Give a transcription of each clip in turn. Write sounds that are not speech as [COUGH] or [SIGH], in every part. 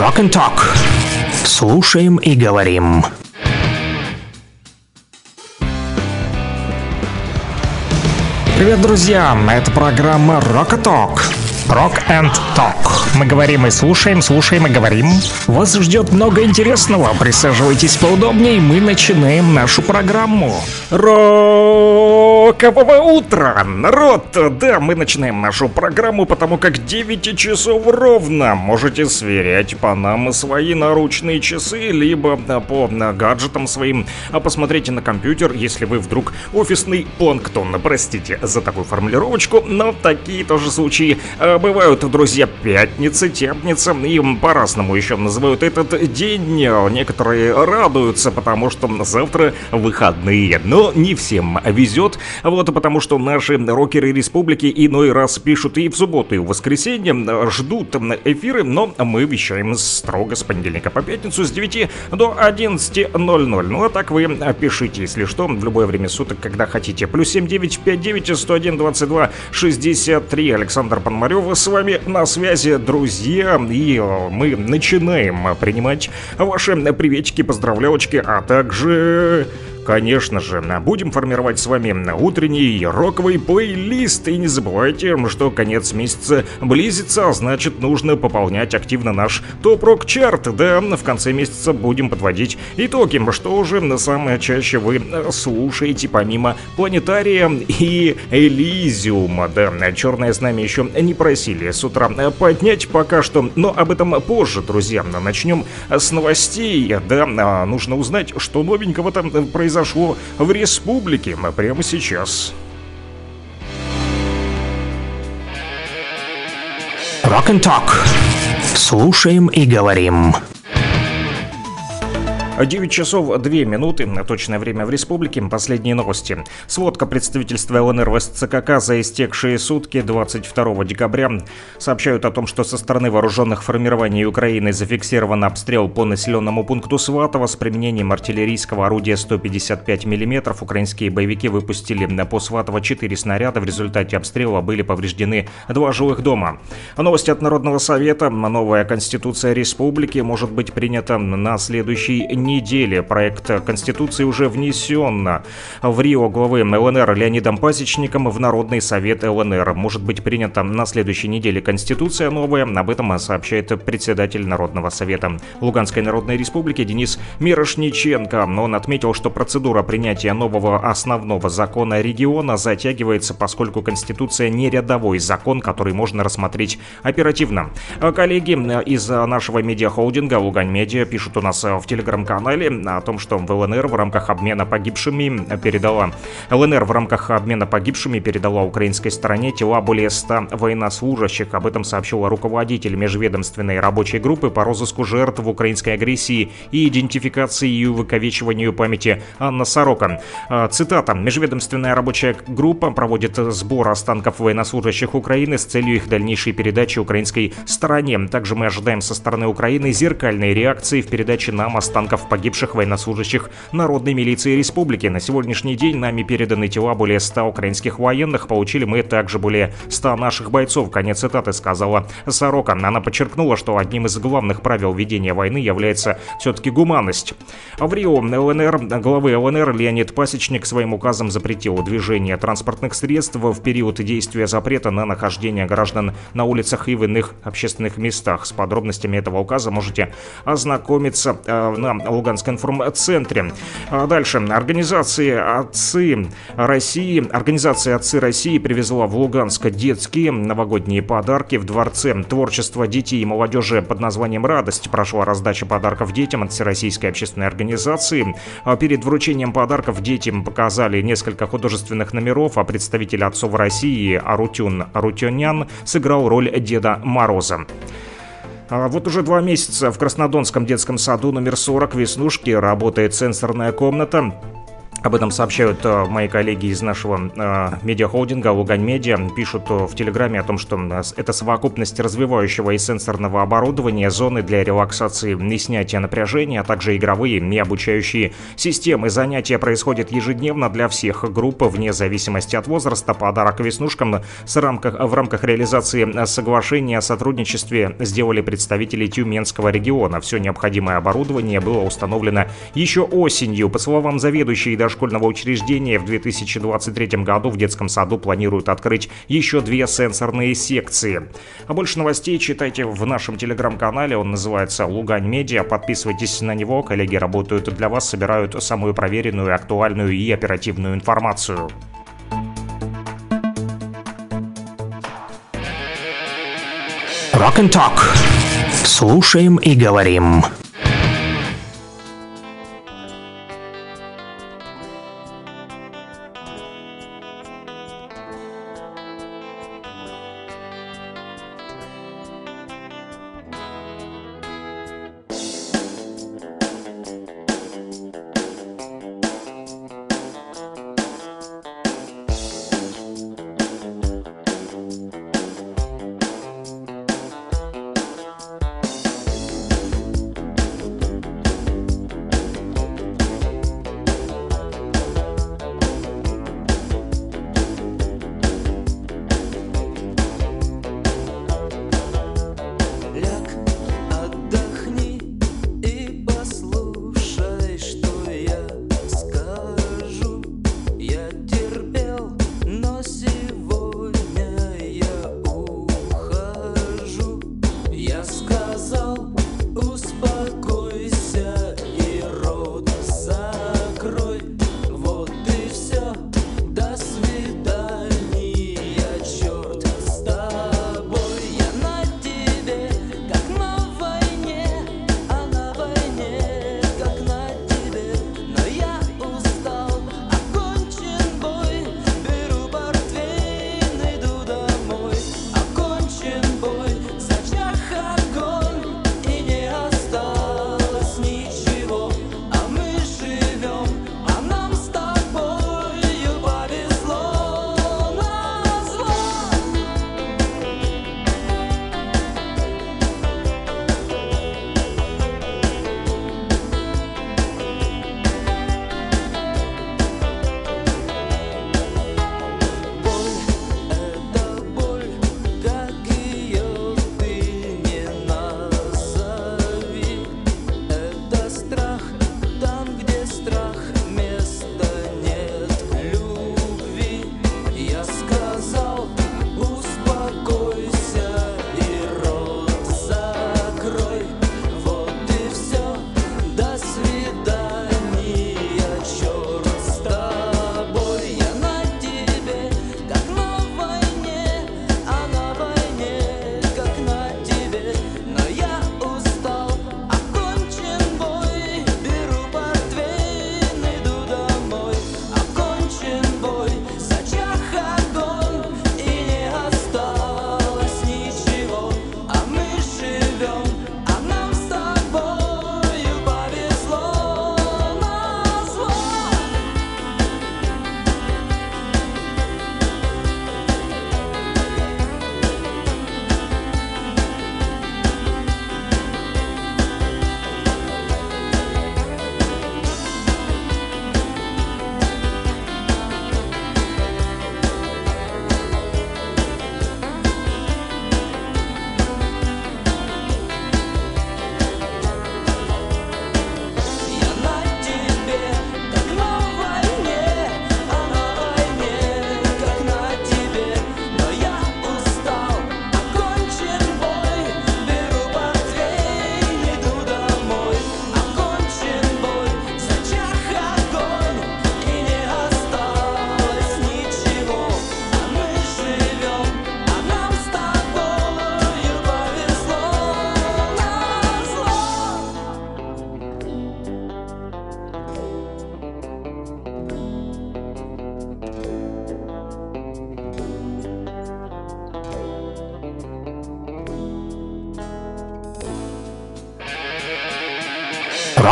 Rock and Talk. Слушаем и говорим. Привет, друзья! Это программа Rock and Talk. Rock and Talk. Мы говорим и слушаем, слушаем и говорим. Вас ждет много интересного. Присаживайтесь поудобнее, мы начинаем нашу программу. Рокового утра, народ! Да, мы начинаем нашу программу, потому как 9 часов ровно. Можете сверять по нам свои наручные часы, либо по гаджетам своим. А посмотрите на компьютер, если вы вдруг офисный планктон. Простите за такую формулировочку, но такие тоже случаи а, бывают, друзья, пятницы, тепница, и по-разному еще называют этот день. Некоторые радуются, потому что завтра выходные, но не всем везет, вот потому что наши рокеры республики иной раз пишут и в субботу, и в воскресенье, ждут эфиры, но мы вещаем строго с понедельника по пятницу с 9 до 11.00. Ну а так вы пишите, если что, в любое время суток, когда хотите. Плюс 7959 101 22 63. Александр Пономарев с вами на связи, друзья, и э, мы начинаем принимать ваши приветики, поздравлялочки, а также Конечно же, будем формировать с вами утренний роковый плейлист. И не забывайте, что конец месяца близится, а значит нужно пополнять активно наш топ-рок чарт. Да, в конце месяца будем подводить итоги, что уже самое чаще вы слушаете помимо Планетария и Элизиума. Да, Черное Знамя еще не просили с утра поднять пока что, но об этом позже, друзья. Начнем с новостей. Да, нужно узнать, что новенького там происходит произошло в республике прямо сейчас. Rock and Talk. Слушаем и говорим. 9 часов 2 минуты, точное время в республике, последние новости. Сводка представительства ЛНР в СЦКК за истекшие сутки 22 декабря сообщают о том, что со стороны вооруженных формирований Украины зафиксирован обстрел по населенному пункту Сватово с применением артиллерийского орудия 155 мм. Украинские боевики выпустили по Сватово 4 снаряда. В результате обстрела были повреждены два жилых дома. Новости от Народного совета. Новая конституция республики может быть принята на следующий неделе недели. Проект Конституции уже внесен в Рио главы ЛНР Леонидом Пасечником в Народный совет ЛНР. Может быть принята на следующей неделе Конституция новая. Об этом сообщает председатель Народного совета Луганской Народной Республики Денис Мирошниченко. Он отметил, что процедура принятия нового основного закона региона затягивается, поскольку Конституция не рядовой закон, который можно рассмотреть оперативно. Коллеги из нашего медиахолдинга Лугань Медиа пишут у нас в телеграм-канале канале о том, что в ЛНР в рамках обмена погибшими передала ЛНР в рамках обмена погибшими передала украинской стороне тела более 100 военнослужащих. Об этом сообщил руководитель межведомственной рабочей группы по розыску жертв украинской агрессии и идентификации и увековечиванию памяти Анна Сорока. А, цитата. Межведомственная рабочая группа проводит сбор останков военнослужащих Украины с целью их дальнейшей передачи украинской стороне. Также мы ожидаем со стороны Украины зеркальной реакции в передаче нам останков погибших военнослужащих Народной милиции республики. На сегодняшний день нами переданы тела более 100 украинских военных. Получили мы также более 100 наших бойцов. Конец цитаты сказала Сорока. Она подчеркнула, что одним из главных правил ведения войны является все-таки гуманность. В Рио ЛНР, главы ЛНР Леонид Пасечник своим указом запретил движение транспортных средств в период действия запрета на нахождение граждан на улицах и в иных общественных местах. С подробностями этого указа можете ознакомиться э, на Луганском информцентре. А дальше. Организация «Отцы России», организация «Отцы России» привезла в Луганск детские новогодние подарки в Дворце творчества детей и молодежи под названием «Радость». Прошла раздача подарков детям от Всероссийской общественной организации. А перед вручением подарков детям показали несколько художественных номеров, а представитель «Отцов России» Арутюн Арутюнян сыграл роль Деда Мороза. А вот уже два месяца в Краснодонском детском саду номер 40 «Веснушки» работает сенсорная комната Об этом сообщают э, мои коллеги из нашего э, медиахолдинга Лугань Медиа. Пишут э, в Телеграме о том, что это совокупность развивающего и сенсорного оборудования, зоны для релаксации и снятия напряжения, а также игровые и обучающие системы. Занятия происходят ежедневно для всех групп, вне зависимости от возраста. Подарок веснушкам с рамках, в рамках реализации соглашения о сотрудничестве сделали представители Тюменского региона. Все необходимое оборудование было установлено еще осенью. По словам заведующей и дошкольного учреждения в 2023 году в детском саду планируют открыть еще две сенсорные секции. А больше новостей читайте в нашем телеграм-канале, он называется «Лугань Медиа». Подписывайтесь на него, коллеги работают для вас, собирают самую проверенную, актуальную и оперативную информацию. Rock and Talk. Слушаем и говорим.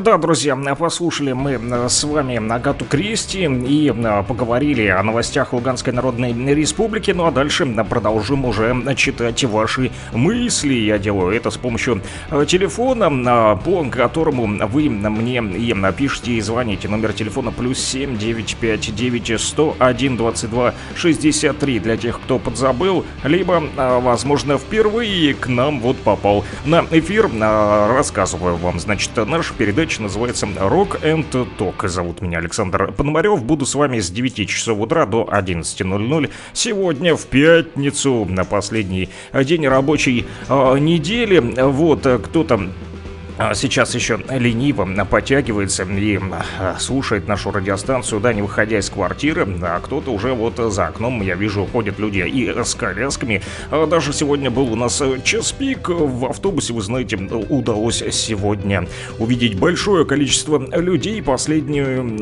Да, друзья, послушали мы с вами Агату Кристи и поговорили о новостях Луганской Народной Республики. Ну а дальше продолжим уже читать ваши мысли. Я делаю это с помощью телефона, по которому вы мне и пишите и звоните. Номер телефона плюс 7 959 101 22 63 для тех, кто подзабыл, либо, возможно, впервые к нам вот попал на эфир. Рассказываю вам, значит, наша передача передача называется Rock and Talk. Зовут меня Александр Пономарев. Буду с вами с 9 часов утра до 11.00. Сегодня в пятницу, на последний день рабочей э, недели. Вот, кто-то а сейчас еще лениво подтягивается и а, слушает нашу радиостанцию, да, не выходя из квартиры, а кто-то уже вот за окном, я вижу, ходят люди и с колясками. А даже сегодня был у нас час пик в автобусе, вы знаете, удалось сегодня увидеть большое количество людей. Последнюю,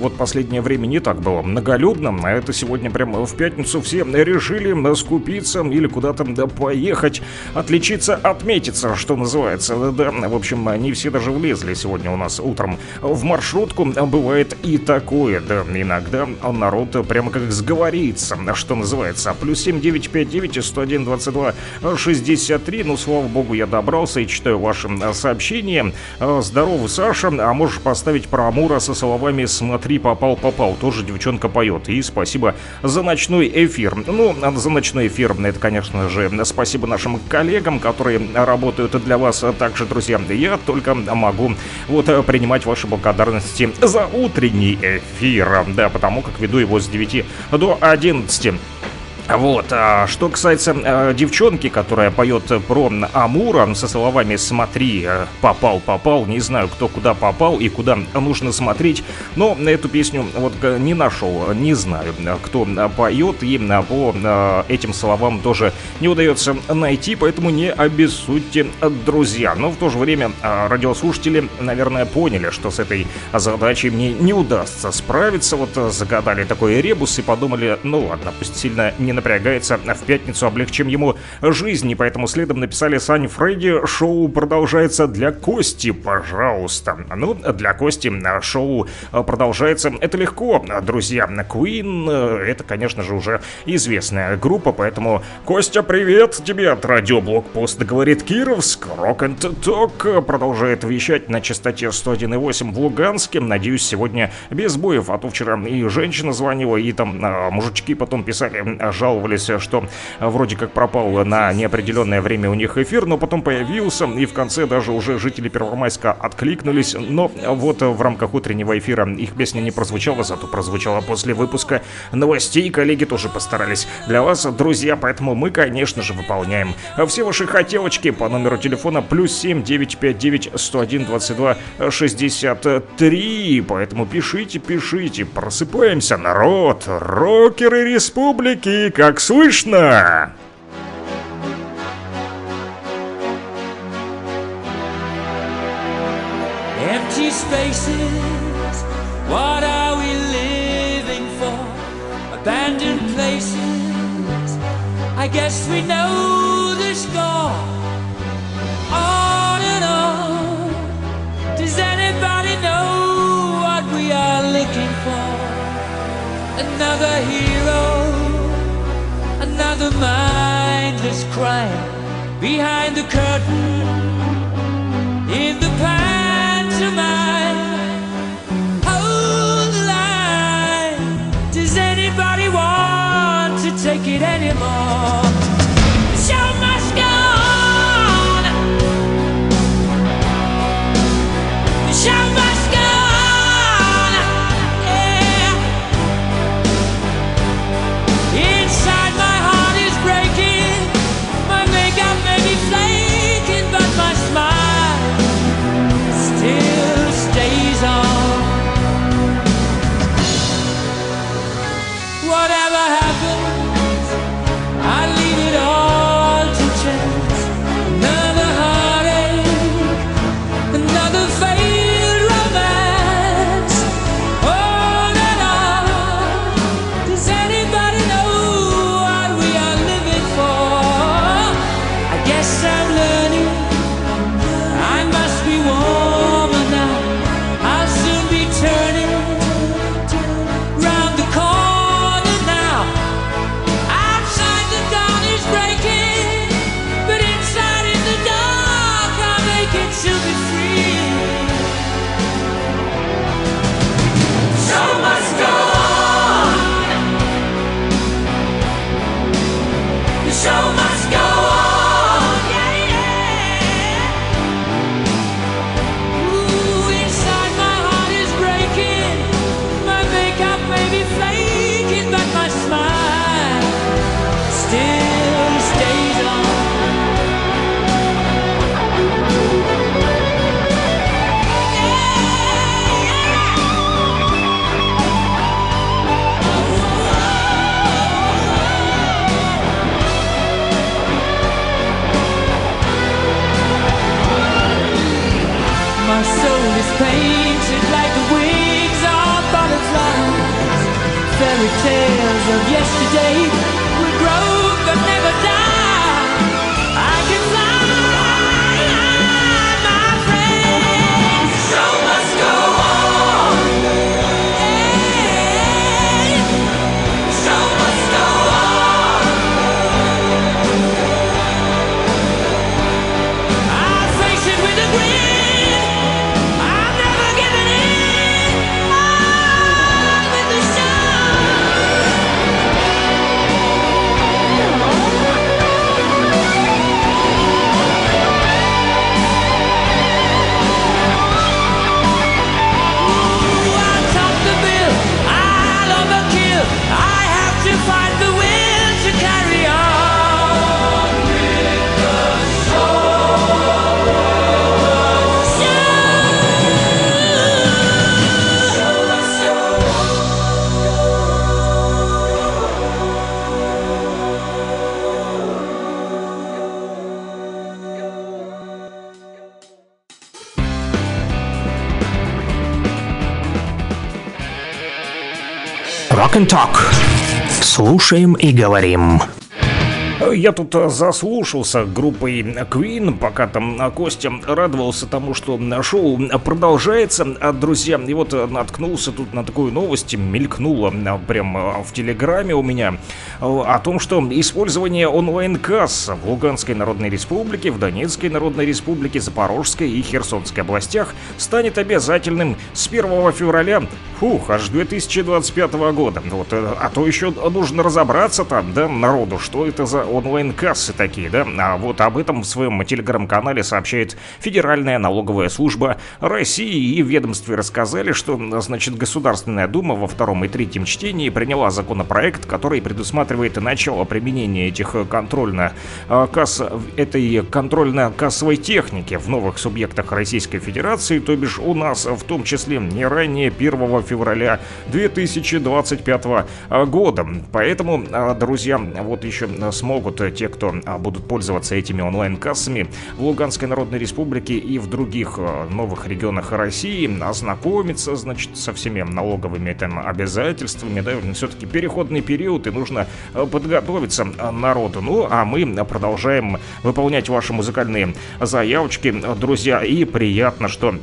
вот последнее время не так было многолюдно, а это сегодня прямо в пятницу все решили скупиться или куда-то поехать, отличиться, отметиться, что называется, да, в общем, они все даже влезли сегодня у нас утром в маршрутку. Бывает и такое, да, иногда народ прямо как сговорится, что называется. Плюс 7959 101 22 63. Ну, слава богу, я добрался и читаю ваши сообщения. Здорово, Саша. А можешь поставить про Амура со словами «Смотри, попал, попал». Тоже девчонка поет. И спасибо за ночной эфир. Ну, за ночной эфир, это, конечно же, спасибо нашим коллегам, которые работают для вас также, друзья я только могу вот э, принимать ваши благодарности за утренний эфир, да, потому как веду его с 9 до 11. Вот, а что касается э, девчонки, которая поет про Амура со словами «Смотри, э, попал, попал», не знаю, кто куда попал и куда нужно смотреть, но эту песню вот не нашел, не знаю, кто поет, и э, по э, этим словам тоже не удается найти, поэтому не обессудьте, друзья. Но в то же время э, радиослушатели, наверное, поняли, что с этой задачей мне не удастся справиться, вот э, загадали такой ребус и подумали, ну ладно, пусть сильно не напрягается, в пятницу облегчим ему жизнь, и поэтому следом написали Сань Фредди, шоу продолжается для Кости, пожалуйста. Ну, для Кости шоу продолжается, это легко, друзья. Queen, это, конечно же, уже известная группа, поэтому, Костя, привет тебе! От радиоблокпост, говорит Кировск, Rock and Talk продолжает вещать на частоте 101.8 в Луганске, надеюсь, сегодня без боев, а то вчера и женщина звонила, и там а, мужички потом писали, жаловались, что вроде как пропал на неопределенное время у них эфир, но потом появился, и в конце даже уже жители Первомайска откликнулись, но вот в рамках утреннего эфира их песня не прозвучала, зато прозвучала после выпуска новостей, коллеги тоже постарались для вас, друзья, поэтому мы, конечно же, выполняем все ваши хотелочки по номеру телефона плюс 7 959 101 22 63, поэтому пишите, пишите, просыпаемся, народ, рокеры республики, как слышно? Empty spaces, what are we living for? Abandoned places, I guess we know the score. On and on, does anybody know what we are looking for? Another hero, another mindless crime behind the curtain in the pantomime. Hold the line. Does anybody want to take it anymore? Rock and Talk. Слушаем и говорим. Я тут э, заслушался группой Queen, пока там э, Костя радовался тому, что шоу продолжается, а, друзья. И вот э, наткнулся тут на такую новость, мелькнула э, прям э, в Телеграме у меня, э, о том, что использование онлайн-касс в Луганской Народной Республике, в Донецкой Народной Республике, Запорожской и Херсонской областях станет обязательным с 1 февраля, фух, аж 2025 года. Вот, э, а то еще нужно разобраться там, да, народу, что это за онлайн-кассы такие, да? А вот об этом в своем телеграм-канале сообщает Федеральная налоговая служба России. И в ведомстве рассказали, что, значит, Государственная Дума во втором и третьем чтении приняла законопроект, который предусматривает начало применения этих контрольно-касс... этой контрольно-кассовой техники в новых субъектах Российской Федерации, то бишь у нас в том числе не ранее 1 февраля 2025 года. Поэтому, а, друзья, вот еще смогут э, те, кто а, будут пользоваться этими онлайн-кассами в Луганской Народной Республике и в других новых регионах России ознакомиться, значит, со всеми налоговыми там обязательствами, да, все-таки переходный период, и нужно подготовиться народу. Ну, а мы продолжаем выполнять ваши музыкальные заявочки, друзья, и приятно, что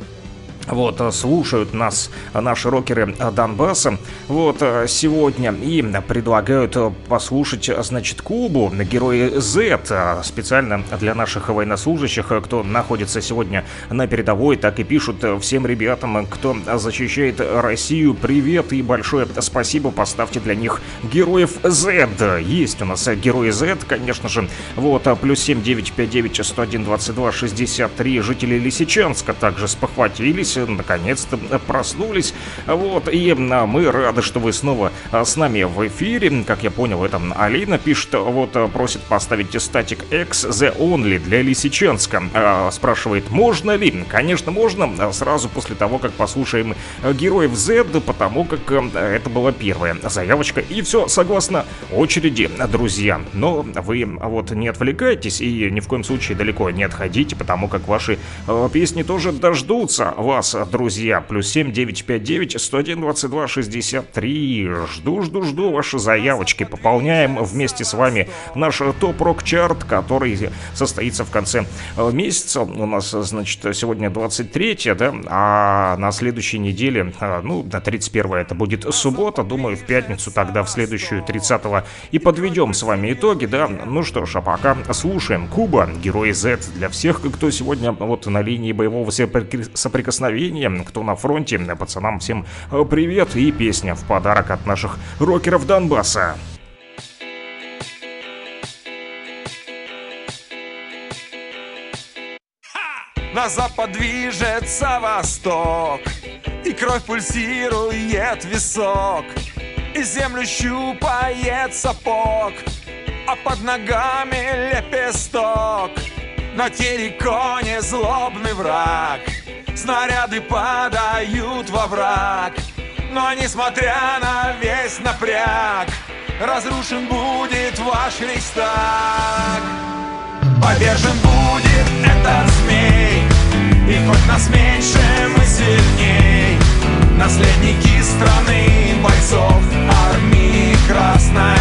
вот, э, слушают нас э, наши рокеры э, Донбасса. Вот сегодня и предлагают послушать, значит, Кубу Герои Z специально для наших военнослужащих, кто находится сегодня на передовой, так и пишут всем ребятам, кто защищает Россию, привет и большое спасибо, поставьте для них Героев Z. Есть у нас Герои Z, конечно же, вот, плюс 7959 101 22 63 жители Лисичанска также спохватились, э, наконец-то э, проснулись, вот, и а, мы рады, что вы снова а, с нами в эфире, как я понял, это Алина пишет, вот, а, просит поставить Static X The Only для Лисичанска, А, спрашивает, можно ли? Конечно, можно, сразу после того, как послушаем э, Героев Z, потому как э, это была первая заявочка, и все согласно очереди, друзья, но вы вот не отвлекайтесь и ни в коем случае далеко не отходите, потому как ваши э, песни тоже дождутся вас, друзья. Плюс 7 959 101 22 63. Жду, жду, жду ваши заявочки. Пополняем вместе с вами наш топ-рок-чарт, который состоится в конце э, месяца. У нас, значит, сегодня 23 да, а на следующей неделе, э, ну, на 31 это будет суббота, думаю, в пятницу тогда, в следующую 30 и подведем с вами итоги, да. Ну что ж, а пока слушаем Куба, Герои Z для всех, кто сегодня вот на линии боевого соприк- соприкосновения, кто на фронте, пацанам всем э, привет и песня в подарок от наших рокеров Донбасса. На запад движется восток И кровь пульсирует висок И землю щупает сапог А под ногами лепесток. На терриконе злобный враг Снаряды падают во враг Но несмотря на весь напряг Разрушен будет ваш рейстаг Повержен будет этот змей И хоть нас меньше, мы сильней. Наследники страны бойцов армии красной.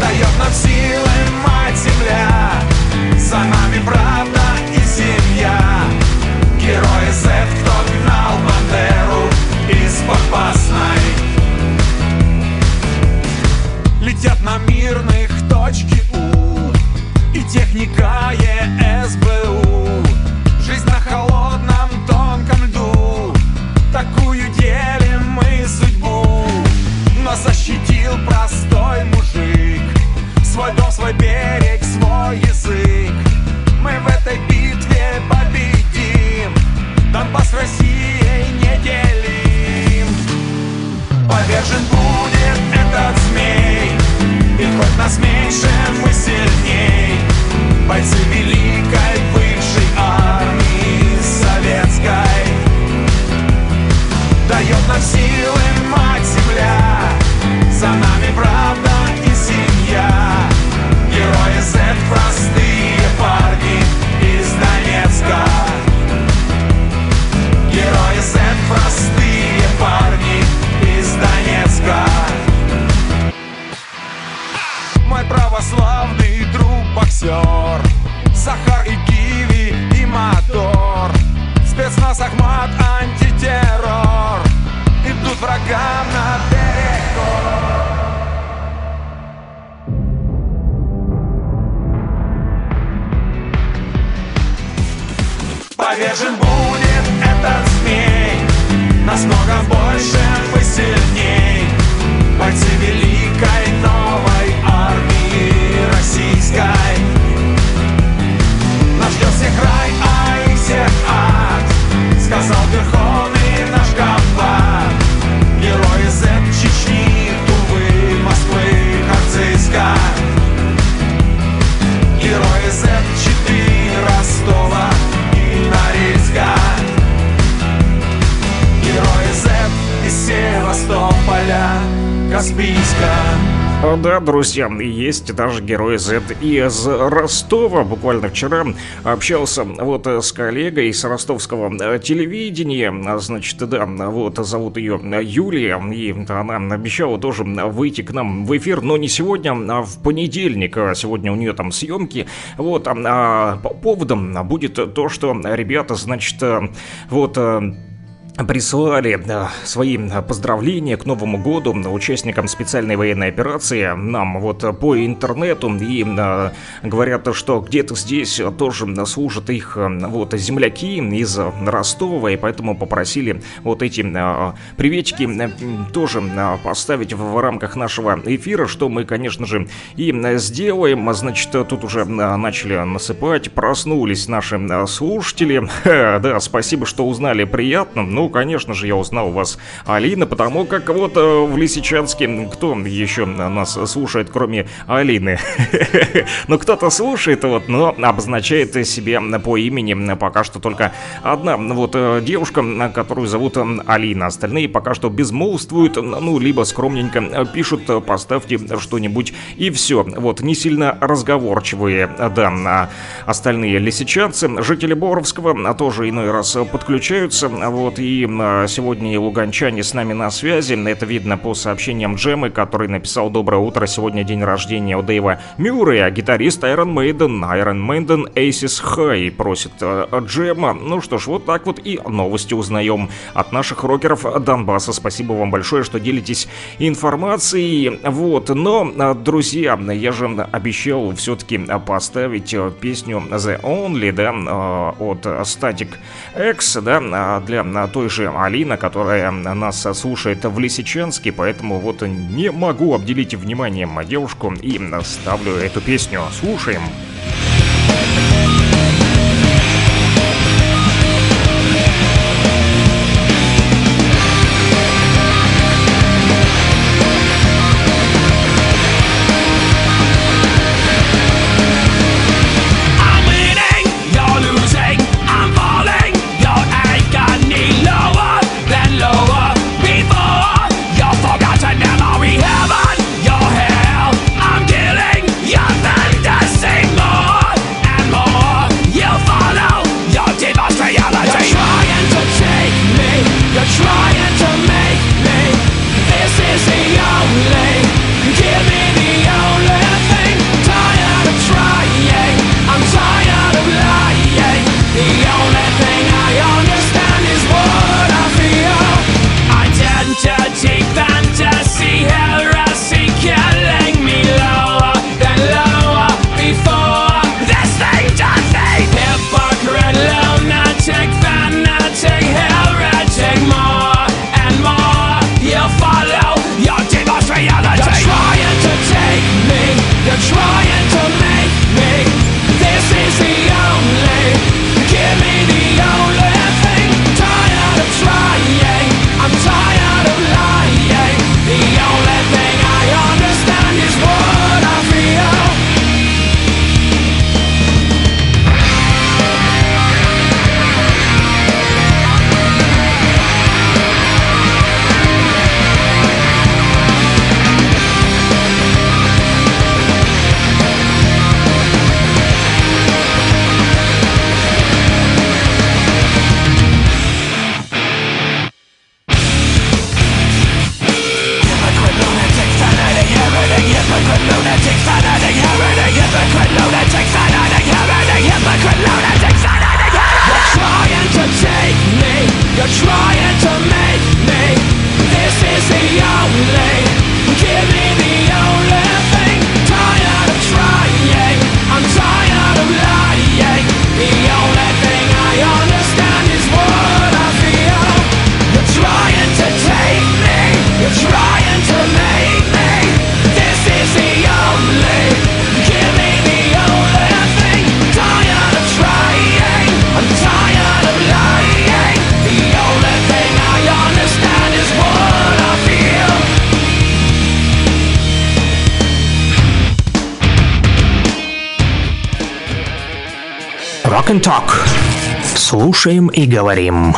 Дает нам силы мать земля. За нами правда семья Герои Z, кто гнал Бандеру из-под Попасной Летят на мирных точки У И техника ЕСБУ Жизнь на холодном тонком льду Такую делим мы судьбу. Но защитил простой мужик. Свой дом, свой берег, свой язык. Мы в этой Донбасс с Россией не делим Повержен будет этот змей. И хоть нас меньше, мы сильней. Бойцы великой бывшей армии советской. Дает нам силы мать земля. За нами правда боксер Сахар и киви и мотор. Спецназ Ахмат антитеррор. Идут врагам на перекор. Повержен будет этот змей. Нас много больше, мы сильней Бойцы великой армии российской. Нас ждет всех рай, а их всех ад. Сказал верховный наш комбат Герои Z Чечни, Тувы, Москвы, Харциска Герои Z4 Ростова и Норильска. Герои Z из Севастополя, Каспийска Да, друзья, есть даже герой Z из Ростова. Буквально вчера общался вот э, с коллегой с ростовского э, телевидения. Значит, да, вот зовут ее Юлия, и она обещала тоже выйти к нам в эфир, но не сегодня, а в понедельник. А Сегодня у нее там съемки. Вот, а, по- поводом будет то, что ребята, значит, э, вот... прислали свои поздравления к Новому году участникам специальной военной операции нам вот по интернету и говорят, что где-то здесь тоже служат их вот земляки из Ростова, и поэтому попросили вот эти приветики тоже поставить в рамках нашего эфира, что мы, конечно же, и сделаем. Значит, тут уже начали насыпать, проснулись наши слушатели. [LAUGHS] Да, спасибо, что узнали, приятно. Ну, конечно же, я узнал вас, Алина, потому как вот э, в Лисичанске кто еще нас слушает, кроме Алины? [LAUGHS] Ну, кто-то слушает, вот, но обозначает себе по имени пока что только одна вот э, девушка, которую зовут Алина. Остальные пока что безмолвствуют, ну, либо скромненько пишут, поставьте что-нибудь и все. Вот, не сильно разговорчивые, да, а остальные лисичанцы, жители Боровского тоже иной раз подключаются, вот, и э, сегодня и луганчане с нами на связи, это видно по сообщениям Джемы, который написал «Доброе утро, сегодня день рождения у Дэйва Мюррея, гитарист Iron Maiden, Iron Maiden Aces High», просит э, Джема. Ну что ж, вот так вот и новости узнаем от наших рокеров Донбасса. Спасибо вам большое, что делитесь информацией. Вот, но, э, друзья, я же обещал все-таки поставить э, песню The Only, да, от Static X, да, для э, той же Алина, которая нас слушает в Лисичанске, поэтому вот не могу обделить вниманием девушку и ставлю эту песню. Слушаем. I'm Слушаем и говорим.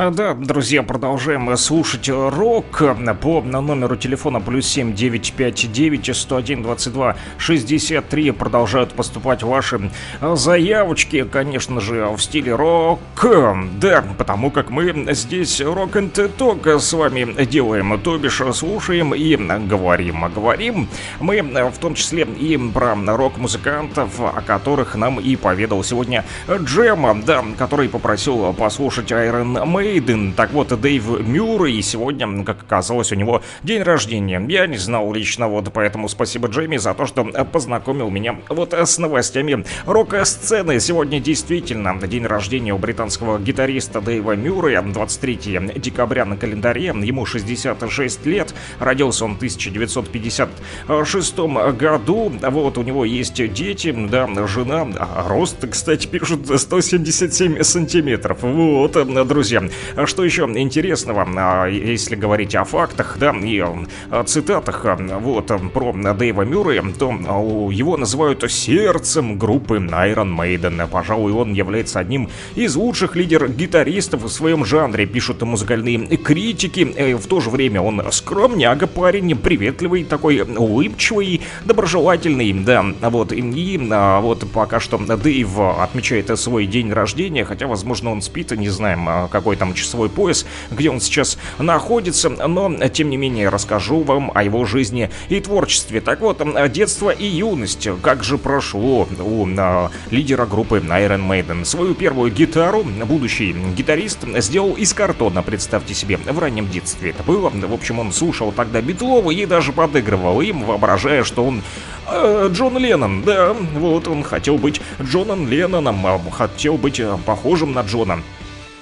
А, Да, друзья, продолжаем слушать рок по номеру телефона плюс 7 959 101 22 63 продолжают поступать ваши заявочки, конечно же, в стиле рок. Да, потому как мы здесь рок and ток с вами делаем, то бишь слушаем и говорим. А говорим мы в том числе и про рок-музыкантов, о которых нам и поведал сегодня Джема, да, который попросил послушать Iron Maiden. Так вот, Дэйв Мюррей сегодня, как оказалось, у него день рождения. Я не знал лично, вот поэтому спасибо Джейми за то, что познакомил меня вот с новостями рок-сцены. Сегодня действительно день рождения у британского гитариста Дэйва Мюррея, 23 декабря на календаре, ему 66 лет, родился он в 1956 году, вот у него есть дети, да, жена, а рост, кстати, пишут 177 сантиметров, вот, друзья. А Что еще интересного, а, если говорить о фактах, да, и а, цитатах, вот, про Дэйва Мюррея, то его называют сердцем группы Iron Maiden. Пожалуй, он является одним из лучших лидер-гитаристов в своем жанре, пишут музыкальные критики. Э, В то же время он скромняга парень, приветливый, такой улыбчивый, доброжелательный, да, вот, и, вот пока что Дэйв отмечает свой день рождения, хотя, возможно, он спит, не знаем, какой там часовой пояс, где он сейчас находится, но, тем не менее, расскажу вам о его жизни и творчестве. Так вот, детство и юность, как же прошло у а, лидера группы Iron Maiden. Свою первую гитару будущий гитарист сделал из картона, представьте себе, в раннем детстве это было. В общем, он слушал тогда Битлова и даже подыгрывал им, воображая, что он э, Джон Леннон. Да, вот он хотел быть Джоном Ленноном, а, хотел быть э, похожим на Джона.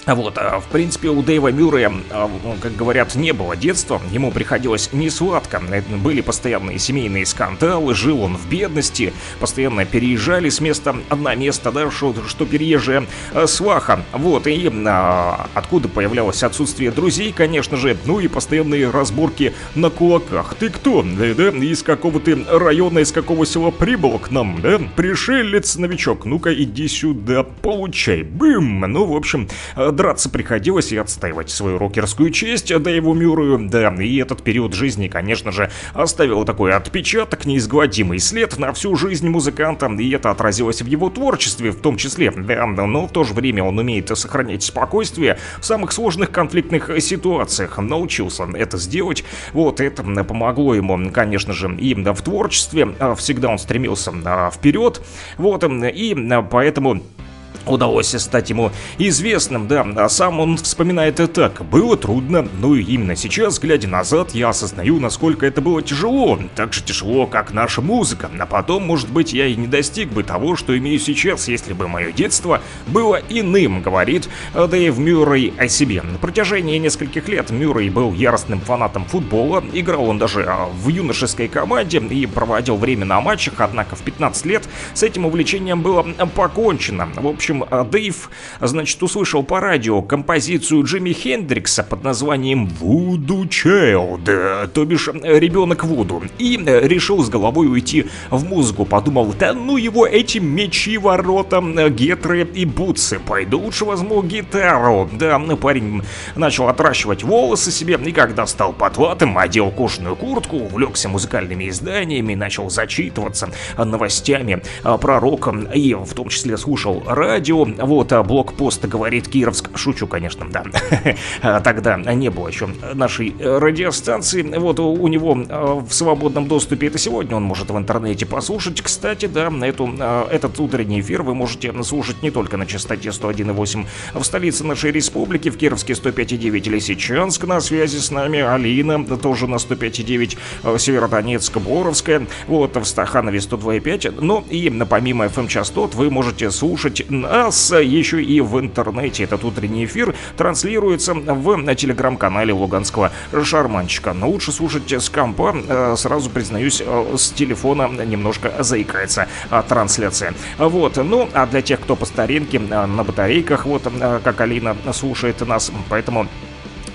А Вот, а, в принципе, у Дэйва Мюррея, а, ну, как говорят, не было детства, ему приходилось не сладко, Это были постоянные семейные скандалы, жил он в бедности, постоянно переезжали с места на место, да, что, что переезжая а, сваха, вот, и а, откуда появлялось отсутствие друзей, конечно же, ну и постоянные разборки на кулаках. Ты кто, да, да, из какого ты района, из какого села прибыл к нам, да, пришелец, новичок, ну-ка иди сюда, получай, бым, ну, в общем, драться приходилось и отстаивать свою рокерскую честь Дэйву Мюррею, да, и этот период жизни, конечно же, оставил такой отпечаток, неизгладимый след на всю жизнь музыканта, и это отразилось в его творчестве в том числе, да, но в то же время он умеет сохранять спокойствие в самых сложных конфликтных ситуациях, научился это сделать, вот, это помогло ему, конечно же, и в творчестве, всегда он стремился а, вперед, вот, и а, поэтому удалось стать ему известным, да, а сам он вспоминает и так. Было трудно, но и именно сейчас, глядя назад, я осознаю, насколько это было тяжело. Так же тяжело, как наша музыка. А потом, может быть, я и не достиг бы того, что имею сейчас, если бы мое детство было иным, говорит Дэйв Мюррей о себе. На протяжении нескольких лет Мюррей был яростным фанатом футбола, играл он даже а, в юношеской команде и проводил время на матчах, однако в 15 лет с этим увлечением было покончено. В общем, а, Дэйв, значит, услышал по радио композицию Джимми Хендрикса под названием «Вуду Child», э, то бишь э, «Ребенок Вуду», и э, решил с головой уйти в музыку. Подумал, да ну его эти мечи, ворота, э, гетры и бутсы, пойду лучше возьму гитару. Да, парень начал отращивать волосы себе, и когда стал потлатым, одел кожаную куртку, увлекся музыкальными изданиями, начал зачитываться новостями а, про рок, и в том числе слушал радио, радио. Вот, а блокпост говорит Кировск. Шучу, конечно, да. [LAUGHS] А, Тогда не было еще нашей э, радиостанции. Вот у него э, в свободном доступе это сегодня он может в интернете послушать. Кстати, да, эту, э, этот утренний эфир вы можете слушать не только на частоте 101.8 в столице нашей республики, в Кировске 105.9 Лисичанск. На связи с нами Алина, тоже на 105.9 э, Северодонецк, Боровская. Вот, в Стаханове 102.5. Ну и помимо FM-частот вы можете слушать нас еще и в интернете. Этот утренний эфир транслируется в телеграм-канале Луганского шарманчика. Но лучше слушать с компа, э, сразу признаюсь, э, с телефона немножко заикается трансляция. Вот, ну, а для тех, кто по старинке э, на батарейках, вот, как Алина слушает нас, поэтому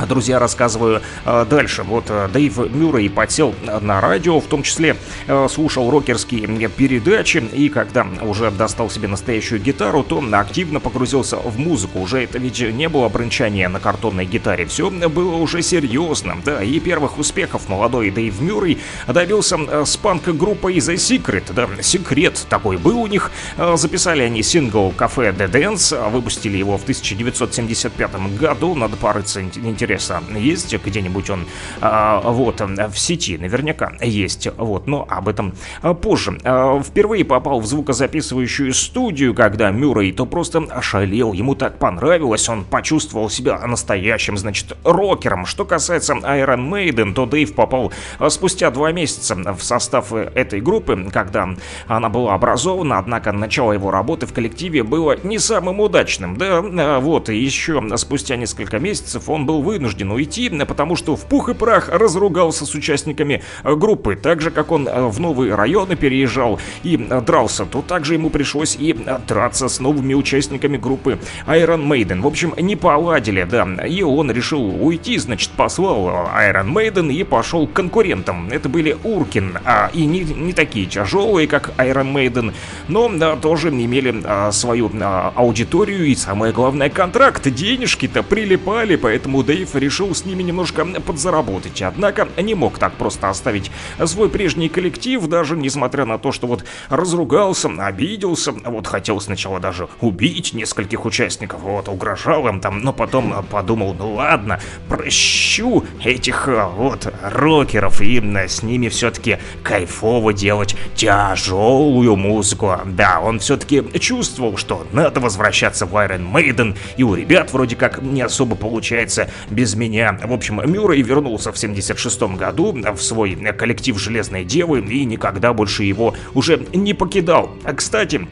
Друзья, рассказываю э, дальше. Вот э, Дэйв Мюррей подсел на радио, в том числе э, слушал рокерские передачи, и когда уже достал себе настоящую гитару, то активно погрузился в музыку. Уже это ведь не было бренчания на картонной гитаре, все было уже серьезно. Да, и первых успехов молодой Дэйв Мюррей добился э, с панк-группой The Secret. Да, секрет такой был у них. Э, Записали они сингл «Кафе The Dance», выпустили его в 1975 году. Надо порыться, ин- интересно, есть где-нибудь он а, вот в сети, наверняка есть, вот, но об этом а, позже. А, Впервые попал в звукозаписывающую студию, когда Мюррей, то просто ошалел, ему так понравилось, он почувствовал себя настоящим, значит, рокером. Что касается Iron Maiden, то Дэйв попал спустя два месяца в состав э, этой группы, когда она была образована, однако начало его работы в коллективе было не самым удачным. Да, вот, и еще спустя несколько месяцев он был вынужден уйти, потому что в пух и прах разругался с участниками э, группы. Так же, как он э, в новые районы переезжал и э, дрался, то также ему пришлось и э, драться с новыми участниками группы Iron Maiden. В общем, не поладили, да, и он решил уйти, значит, послал э, Iron Maiden и пошел к конкурентам. Это были Уркин, а, и не, не такие тяжелые, как Iron Maiden, но да, тоже имели а, свою а, аудиторию и, самое главное, контракт. Денежки-то прилипали, поэтому Дэйв решил с ними немножко подзаработать. Однако не мог так просто оставить свой прежний коллектив, даже несмотря на то, что вот разругался, обиделся, вот хотел сначала даже убить нескольких участников, вот, угрожал им там, но потом подумал, ну ладно, прощу этих а, вот рокеров и с ними все-таки кайфово делать тяжелую музыку. Да, он все-таки чувствовал, что надо возвращаться в Iron Maiden, и у ребят вроде как не особо получается без меня. В общем, Мюррей вернулся в 76 году в свой коллектив Железной Девы и никогда больше его уже не покидал. А, Кстати,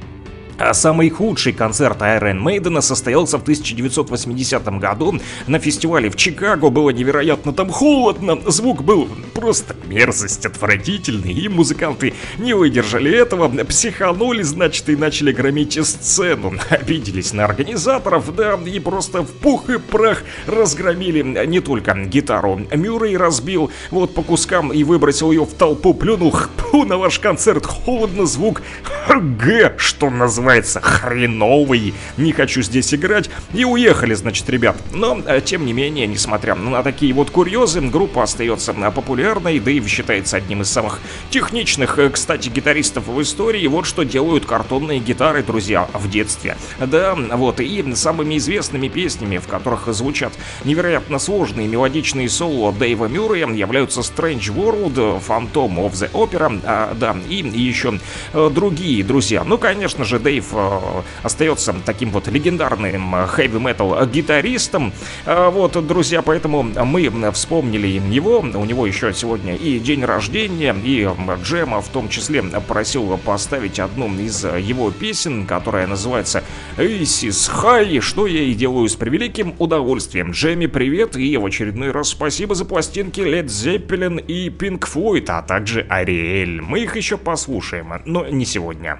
а самый худший концерт Iron Maiden состоялся в 1980 году на фестивале в Чикаго. Было невероятно там холодно, звук был просто мерзость, отвратительный, и музыканты не выдержали этого, психанули, значит, и начали громить сцену. Обиделись на организаторов, да, и просто в пух и прах разгромили не только гитару. Мюррей разбил вот по кускам и выбросил ее в толпу, плюнул, хпу, на ваш концерт холодно, звук Г, что называется, хреновый, не хочу здесь играть, и уехали, значит, ребят. Но, э, тем не менее, несмотря на такие вот курьезы, группа остается э, популярной, Дэйв считается одним из самых техничных, э, кстати, гитаристов в истории. Вот что делают картонные гитары, друзья, в детстве. Да, вот, и самыми известными песнями, в которых звучат невероятно сложные мелодичные соло Дэйва Мюррея, являются Strange World, Phantom of the Opera, а, да, и еще другие, друзья. Ну, конечно же, Дэйв э, остается таким вот легендарным хэви-метал гитаристом. А, Вот, друзья, поэтому мы вспомнили его. У него еще сегодня и день рождения, и Джема в том числе просил поставить одну из его песен, которая называется Aces High, что я и делаю с превеликим удовольствием. Джемми, привет, и в очередной раз спасибо за пластинки Led Zeppelin и Pink Floyd, а также Ариэль. Мы их еще послушаем, но не сегодня.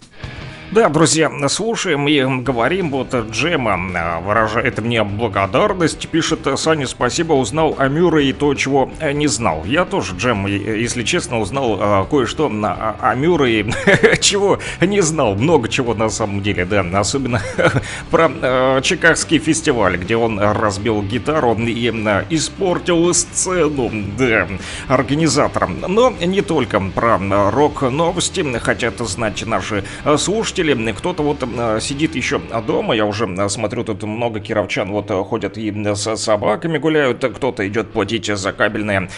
Да, друзья, слушаем и говорим, вот Джема а, выражает мне благодарность, пишет Саня, спасибо, узнал о Мюре и то, чего э, не знал. Я тоже, Джем, если честно, узнал а, кое-что о, о Мюре, [LAUGHS] чего не знал, много чего на самом деле, да, особенно [LAUGHS] про а, Чикагский фестиваль, где он разбил гитару и а, испортил сцену, да, организаторам. Но не только про рок-новости хотят знать наши слушатели, слушатели. Кто-то вот э, сидит еще дома, я уже э, смотрю, тут много кировчан вот э, ходят и с собаками гуляют, кто-то идет платить за кабельное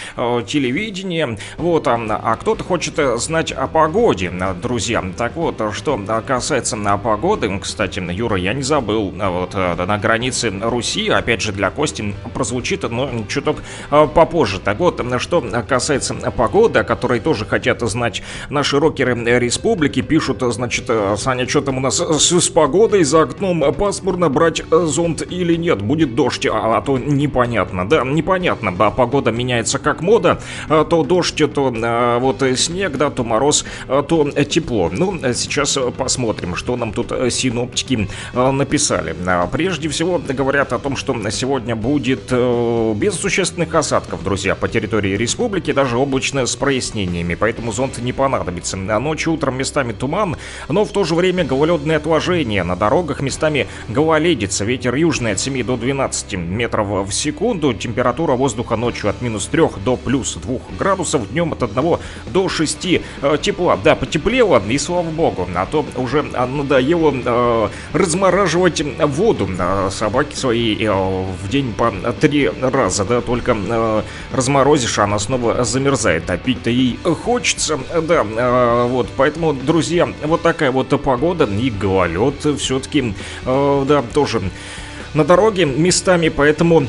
телевидение, вот, а, а кто-то хочет знать о погоде, друзья. Так вот, что касается погоды, кстати, Юра, я не забыл, вот, на границе Руси, опять же, для Кости прозвучит, но чуток попозже. Так вот, что касается погоды, о которой тоже хотят знать наши рокеры республики, пишут, значит, Саня, что там у нас с, с погодой за окном? Пасмурно брать э, зонт или нет? Будет дождь, а, а то непонятно. Да, непонятно. Да, погода меняется как мода. А, то дождь, то а, вот снег, да, то мороз, а, то тепло. Ну, сейчас посмотрим, что нам тут синоптики а, написали. А, прежде всего, говорят о том, что сегодня будет а, без существенных осадков, друзья, по территории республики, даже облачно с прояснениями, поэтому зонт не понадобится. А ночью, утром местами туман, но в то же время время гололедное отложение. На дорогах местами гололедица. Ветер южный от 7 до 12 метров в секунду. Температура воздуха ночью от минус 3 до плюс 2 градусов. Днем от 1 до 6 э, тепла. Да, потеплело, и слава богу. А то уже надоело э, размораживать воду. Э, собаки свои э, в день по три раза. Да, только э, разморозишь, она снова замерзает. А пить-то ей хочется. Да, э, вот. Поэтому, друзья, вот такая вот погода и гололед все-таки, э, да, тоже на дороге местами, поэтому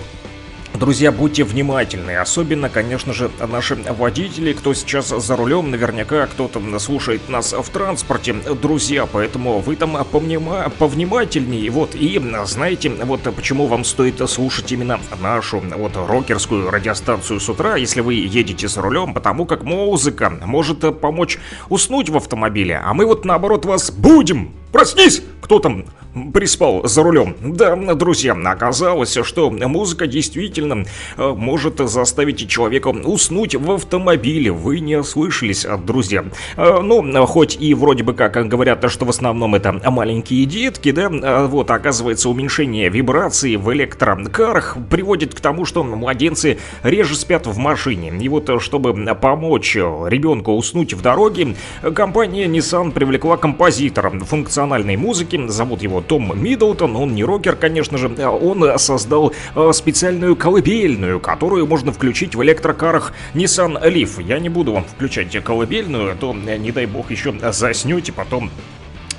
Друзья, будьте внимательны, особенно, конечно же, наши водители, кто сейчас за рулем, наверняка кто-то слушает нас в транспорте, друзья, поэтому вы там повнима... повнимательнее, вот, и знаете, вот почему вам стоит слушать именно нашу, вот, рокерскую радиостанцию с утра, если вы едете за рулем, потому как музыка может помочь уснуть в автомобиле, а мы вот наоборот вас будем Проснись! Кто там приспал за рулем? Да, друзья, оказалось, что музыка действительно э, может заставить человека уснуть в автомобиле. Вы не ослышались, друзья. Э, ну, хоть и вроде бы как говорят, что в основном это маленькие детки, да, э, вот, оказывается, уменьшение вибрации в электрокарах приводит к тому, что младенцы реже спят в машине. И вот, чтобы помочь ребенку уснуть в дороге, компания Nissan привлекла композитора функционального национальной музыки. Зовут его Том Миддлтон. Он не рокер, конечно же. Он создал э, специальную колыбельную, которую можно включить в электрокарах Nissan Leaf. Я не буду вам включать колыбельную, а то, не дай бог, еще заснете потом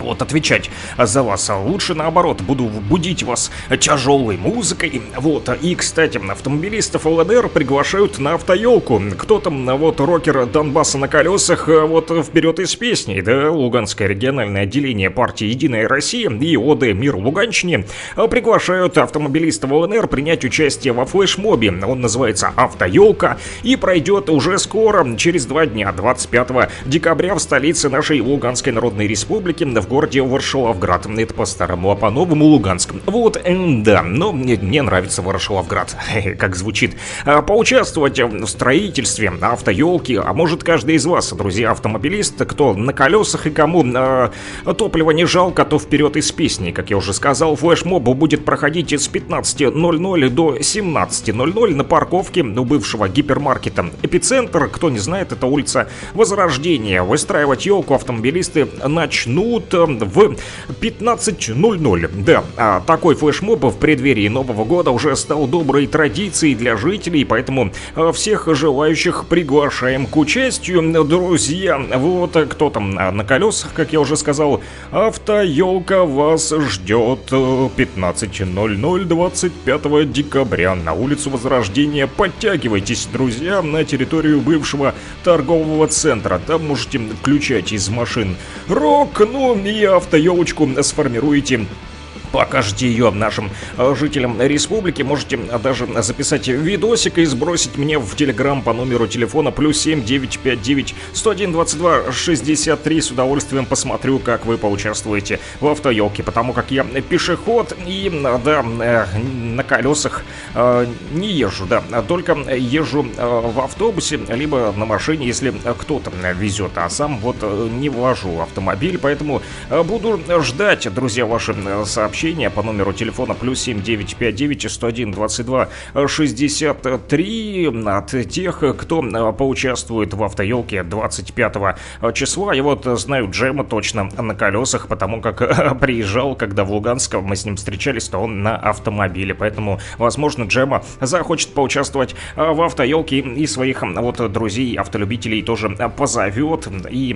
вот отвечать за вас. А лучше наоборот, буду будить вас тяжелой музыкой. Вот, и, кстати, автомобилистов ЛНР приглашают на автоелку. Кто там, вот, рокер Донбасса на колесах, вот, вперед из песни, да, Луганское региональное отделение партии «Единая Россия» и ОД «Мир Луганщине» приглашают автомобилистов ЛНР принять участие во флешмобе. Он называется «Автоелка» и пройдет уже скоро, через два дня, 25 декабря в столице нашей Луганской Народной Республики в городе Варшавград. Это по-старому, а по-новому Луганск. Вот, да, но мне, мне нравится Варшавград, как звучит. А, поучаствовать в строительстве автоелки, а может каждый из вас, друзья, автомобилист, кто на колесах и кому а, топлива не жалко, то вперед из песни. Как я уже сказал, флешмоб будет проходить с 15.00 до 17.00 на парковке у бывшего гипермаркета «Эпицентр». Кто не знает, это улица Возрождения. Выстраивать елку автомобилисты начнут в 15.00. Да, а такой флешмоб в преддверии Нового года уже стал доброй традицией для жителей, поэтому а, всех желающих приглашаем к участию, друзья. Вот кто там на колесах, как я уже сказал, автоелка вас ждет 15.00 25 декабря на улицу Возрождения. Подтягивайтесь, друзья, на территорию бывшего торгового центра. Там можете включать из машин рок, ну и автоелочку сформируете покажете ее нашим э, жителям республики. Можете даже записать видосик и сбросить мне в телеграм по номеру телефона плюс 7 959 101 22 63. С удовольствием посмотрю, как вы поучаствуете в автоелке, потому как я пешеход и, да, э, на колесах э, не езжу, да, только езжу э, в автобусе, либо на машине, если кто-то везет, а сам вот э, не вожу автомобиль, поэтому э, буду ждать, друзья, ваши э, сообщения по номеру телефона плюс 7959 101 22 63 от тех, кто э, поучаствует в автоелке 25 числа. Я вот знаю Джема точно на колесах, потому как э, [LAUGHS] приезжал, когда в Луганск мы с ним встречались, то он на автомобиле, поэтому, возможно, Джема захочет поучаствовать э, в автоелке и своих вот друзей, автолюбителей тоже позовет, и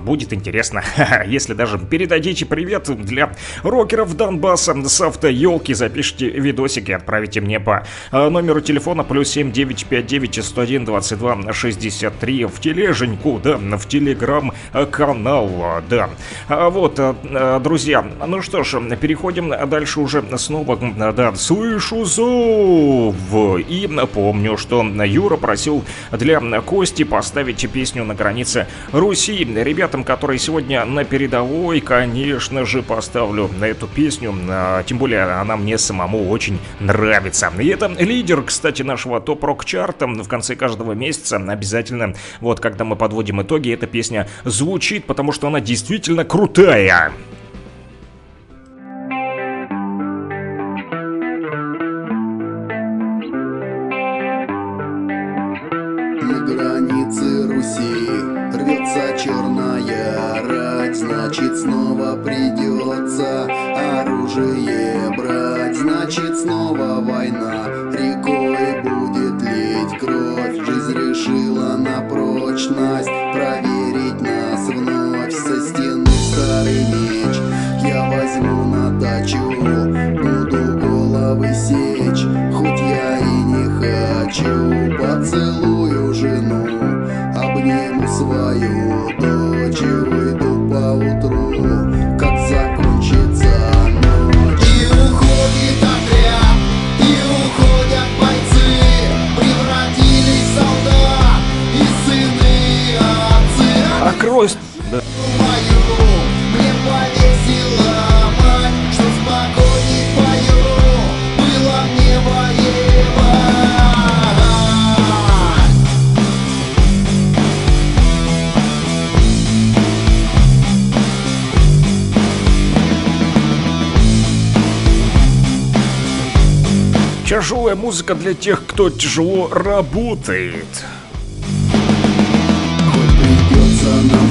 будет интересно, [LAUGHS] если даже передадите привет для рокеров Донбасса с автоелки, запишите видосик и отправите мне по э, номеру телефона плюс 7959 101 22 63 в тележеньку, да, в телеграм-канал, да. А Вот, э, э, друзья, ну что ж, переходим дальше уже снова, да, слышу зов. И напомню, что Юра просил для Кости поставить песню на границе Руси. Ребятам, которые сегодня на передовой, конечно же, поставлю эту песню, а, тем более она мне самому очень нравится. И это лидер, кстати, нашего топ-рок чарта в конце каждого месяца обязательно, вот когда мы подводим итоги, эта песня звучит, потому что она действительно крутая. Значит снова придется прочность музыка для тех, кто тяжело работает. Хоть придется нам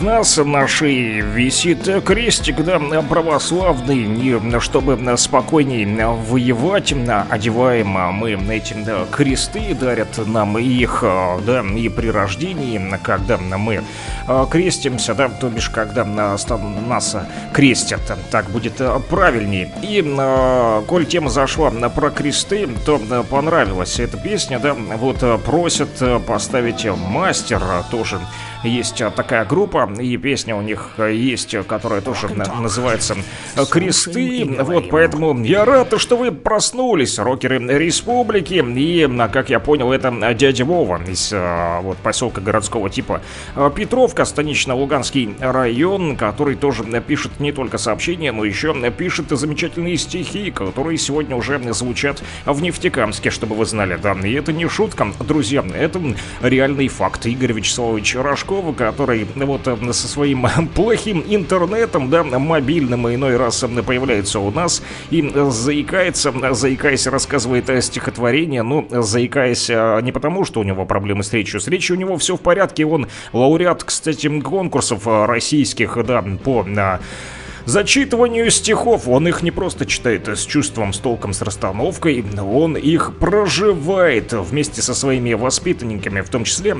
нас на шее висит крестик, да, православный, и чтобы спокойней воевать, одеваем мы эти да, кресты, дарят нам их, да, и при рождении, когда мы а, крестимся, да, то бишь, когда нас, нас крестят, так будет правильнее. И, а, коль тема зашла про кресты, то понравилась эта песня, да, вот просят поставить мастер тоже есть такая группа, и песня у них а, есть, а, которая тоже на- называется «Кресты». Вот, поэтому я рад, что вы проснулись, рокеры республики. И, а, как я понял, это а, дядя Вова из а, вот поселка городского типа Петровка, станично-луганский район, который тоже а, пишет не только сообщения, но еще пишет замечательные стихи, которые сегодня уже звучат в Нефтекамске, чтобы вы знали, да. И это не шутка, друзья, это реальный факт. Игорь Вячеславович Рожков, который вот э, со своим [LAUGHS] плохим интернетом, да, мобильным иной раз э, появляется у нас и э, заикается, э, заикаясь, рассказывает стихотворение, ну, э, заикаясь не потому, что у него проблемы с речью, с речью у него все в порядке, он лауреат, кстати, конкурсов российских, да, по зачитыванию стихов. Он их не просто читает с чувством, с толком, с расстановкой, он их проживает вместе со своими воспитанниками, в том числе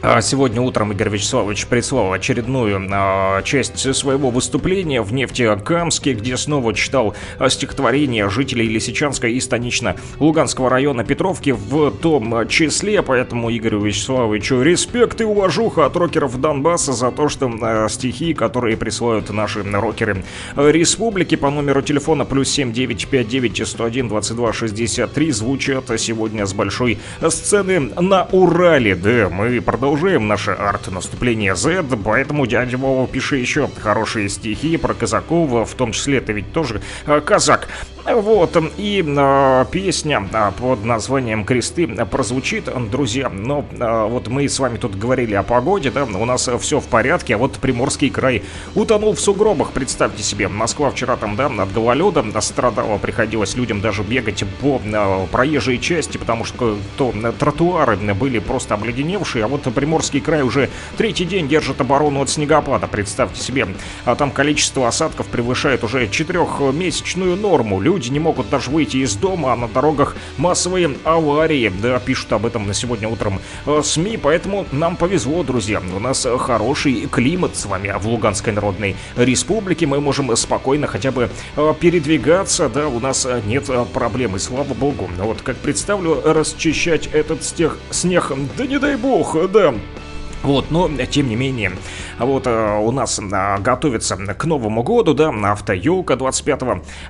Сегодня утром Игорь Вячеславович прислал очередную а, часть своего выступления в Нефтекамске, где снова читал а, стихотворение жителей Лисичанска и станично-Луганского района Петровки в том а, числе, поэтому Игорю Вячеславовичу респект и уважуха от рокеров Донбасса за то, что а, стихи, которые присылают наши рокеры а, республики по номеру телефона плюс 7959 101 22 63 звучат сегодня с большой сцены на Урале. Да, мы продолжаем наше арт-наступление Z, поэтому дядя Вова пиши еще хорошие стихи про казаков, в том числе ты ведь тоже э, казак. Вот, и э, песня э, под названием «Кресты» прозвучит, друзья, но э, вот мы с вами тут говорили о погоде, да, у нас все в порядке, а вот Приморский край утонул в сугробах, представьте себе, Москва вчера там, да, от гололеда страдала, приходилось людям даже бегать по э, проезжей части, потому что то э, тротуары были просто обледеневшие, а вот Приморский край уже третий день держит оборону от снегопада, представьте себе, а там количество осадков превышает уже четырехмесячную норму, люди не могут даже выйти из дома, а на дорогах массовые аварии, да, пишут об этом на сегодня утром э, СМИ, поэтому нам повезло, друзья, у нас хороший климат с вами в Луганской Народной Республике, мы можем спокойно хотя бы э, передвигаться, да, у нас э, нет проблем, и слава богу, вот как представлю расчищать этот стех, снег, да не дай бог, да, Утром вот, но тем не менее, вот э, у нас э, готовится к Новому году, да, автоелка 25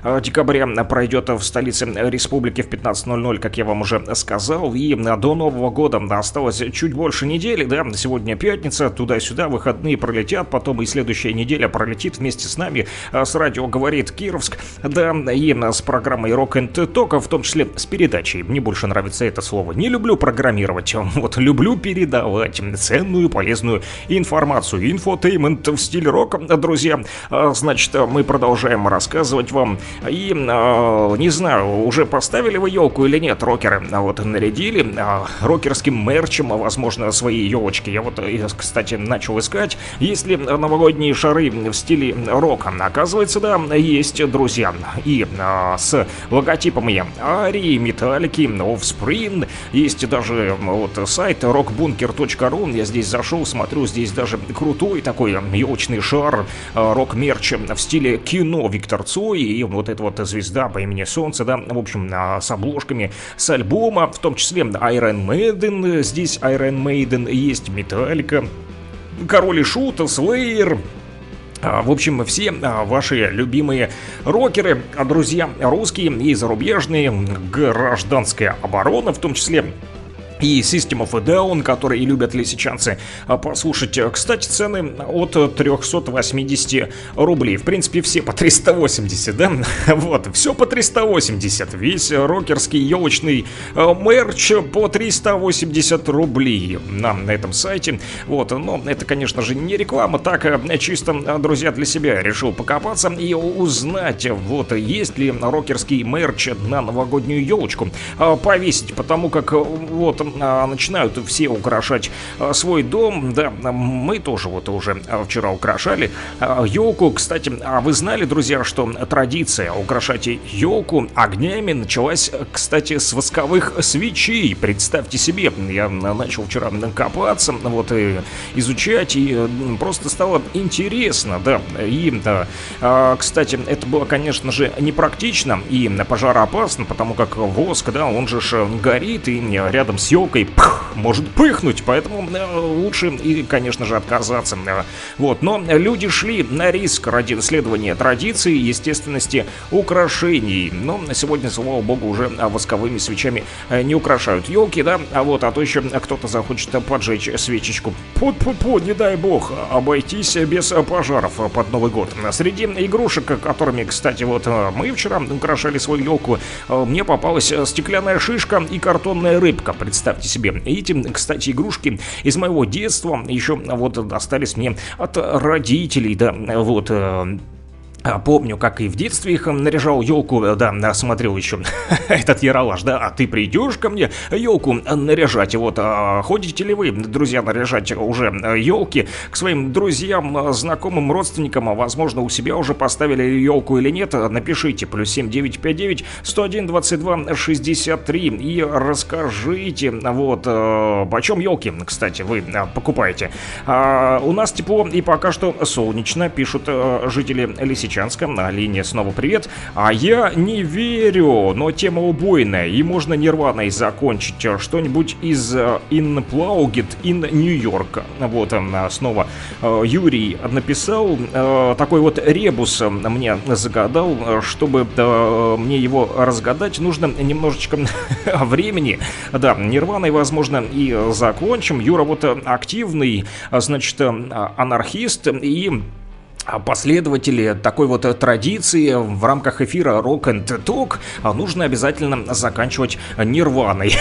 э, декабря пройдет в столице республики в 15.00, как я вам уже сказал, и до Нового года осталось чуть больше недели, да, сегодня пятница, туда-сюда, выходные пролетят, потом и следующая неделя пролетит вместе с нами, э, с радио «Говорит Кировск», да, и с программой Rock and Talk, в том числе с передачей, мне больше нравится это слово, не люблю программировать, [LAUGHS] вот, люблю передавать ценную полезную информацию. Инфотеймент в стиле рока, друзья. А, Значит, мы продолжаем рассказывать вам. И, а, не знаю, уже поставили вы елку или нет, рокеры? А Вот нарядили рокерским мерчем, возможно, свои елочки. Я вот, э, кстати, начал искать. Есть ли новогодние шары в стиле рока? Оказывается, да, есть, друзья. И с логотипами Арии, Металлики, Offspring. Есть даже вот сайт rockbunker.ru. Я здесь зашел, смотрю, здесь даже крутой такой елочный шар, э, рок-мерч в стиле кино Виктор Цой и вот эта вот звезда по имени Солнце, да, в общем, а, с обложками с альбома, в том числе Iron Maiden, здесь Iron Maiden, есть Металлика, Король и Шут, Слеер, а, В общем, все а, ваши любимые рокеры, друзья, русские и зарубежные, гражданская оборона, в том числе и System of a Down, которые любят лисичанцы а, послушать. Кстати, цены от 380 рублей. В принципе, все по 380, да? [LAUGHS] Вот, все по 380. Весь рокерский елочный а, мерч по 380 рублей на, на этом сайте. Вот, но это, конечно же, не реклама, так а, чисто, друзья, для себя решил покопаться и узнать, вот, есть ли рокерский мерч на новогоднюю елочку повесить, потому как, вот, а, начинают все украшать а, свой дом. Да, мы тоже вот уже а, вчера украшали елку. Кстати, а вы знали, друзья, что традиция украшать елку огнями началась, кстати, с восковых свечей. Представьте себе, я начал вчера копаться, вот и изучать, и просто стало интересно, да. И, да, кстати, это было, конечно же, непрактично и пожароопасно, потому как воск, да, он же горит, и рядом с елкой пх, может пыхнуть, поэтому э, лучше и, конечно же, отказаться. Э, вот, но люди шли на риск ради следования традиции и естественности украшений. Но сегодня, слава богу, уже восковыми свечами э, не украшают елки, да, а вот, а то еще кто-то захочет поджечь свечечку. Пу-пу-пу, не дай бог, обойтись без пожаров под Новый год. Среди игрушек, которыми, кстати, вот мы вчера украшали свою елку, мне попалась стеклянная шишка и картонная рыбка, представьте себе. Эти, кстати, игрушки из моего детства еще вот достались мне от родителей, да, вот э, помню, как и в детстве их наряжал елку, да, смотрел еще [LAUGHS] этот яролаж, да, а ты придешь ко мне? Елку наряжать, вот, а ходите ли вы, друзья, наряжать уже елки? К своим друзьям, знакомым, родственникам, а возможно у себя уже поставили елку или нет, напишите, плюс 7959 101 22 63 и расскажите, вот, э, почем елки, кстати, вы э, покупаете. А, у нас тепло и пока что солнечно, пишут э, жители Лисичи Лисичанском. На линии снова привет. А я не верю, но тема убойная, и можно нирваной закончить что-нибудь из uh, In Plaugit in New York. Вот он снова Юрий написал такой вот ребус мне загадал, чтобы мне его разгадать, нужно немножечко [LAUGHS] времени. Да, нирваной, возможно, и закончим. Юра вот активный, значит, анархист и последователи такой вот традиции в рамках эфира Rock and Talk а нужно обязательно заканчивать нирваной,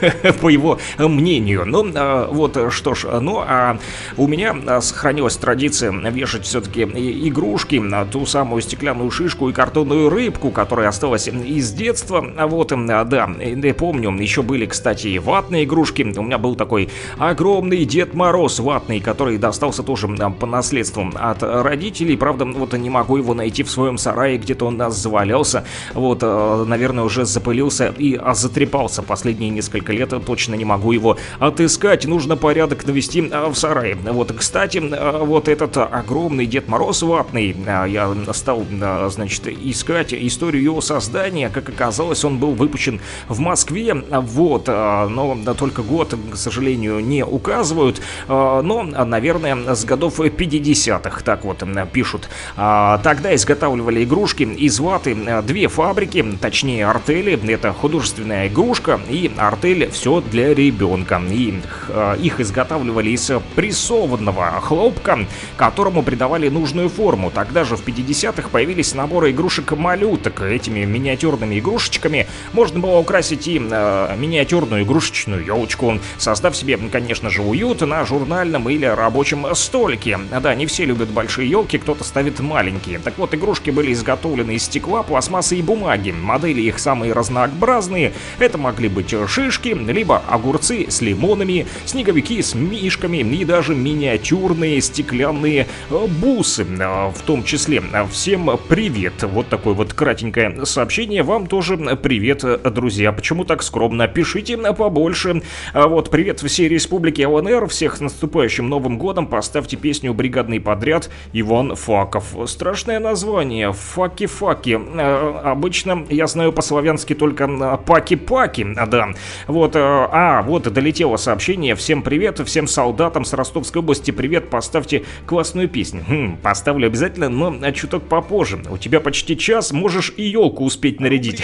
[LAUGHS] по его мнению. Ну, а, вот что ж, ну, а у меня сохранилась традиция вешать все-таки игрушки, ту самую стеклянную шишку и картонную рыбку, которая осталась из детства. Вот, да, помню, еще были, кстати, и ватные игрушки. У меня был такой огромный Дед Мороз ватный, который достался тоже по наследству от родителей родителей. Правда, вот не могу его найти в своем сарае, где-то он нас завалялся. Вот, э, наверное, уже запылился и затрепался последние несколько лет. Точно не могу его отыскать. Нужно порядок навести э, в сарае. Вот, кстати, э, вот этот огромный Дед Мороз ватный, я стал, значит, искать историю его создания. Как оказалось, он был выпущен в Москве. Вот, но только год, к сожалению, не указывают. Но, наверное, с годов 50-х. Так вот, пишут. А, тогда изготавливали игрушки из ваты э, две фабрики, точнее артели. Это художественная игрушка и артель все для ребенка. И э, их изготавливали из прессованного хлопка, которому придавали нужную форму. Тогда же в 50-х появились наборы игрушек малюток. Этими миниатюрными игрушечками можно было украсить и э, миниатюрную игрушечную елочку, создав себе, конечно же, уют на журнальном или рабочем столике. Да, не все любят большие елки, елки кто-то ставит маленькие. Так вот, игрушки были изготовлены из стекла, пластмассы и бумаги. Модели их самые разнообразные. Это могли быть шишки, либо огурцы с лимонами, снеговики с мишками и даже миниатюрные стеклянные э, бусы. Э, в том числе всем привет. Вот такое вот кратенькое сообщение. Вам тоже привет, друзья. Почему так скромно? Пишите побольше. А вот привет всей республике ЛНР. Всех с наступающим Новым годом. Поставьте песню «Бригадный подряд». Его Иван Факов. Страшное название. Факи-факи. Э, обычно я знаю по-славянски только э, паки-паки. Да. Вот. Э, а, вот долетело сообщение. Всем привет, всем солдатам с Ростовской области привет. Поставьте классную песню. Хм, поставлю обязательно, но чуток попозже. У тебя почти час, можешь и елку успеть нарядить.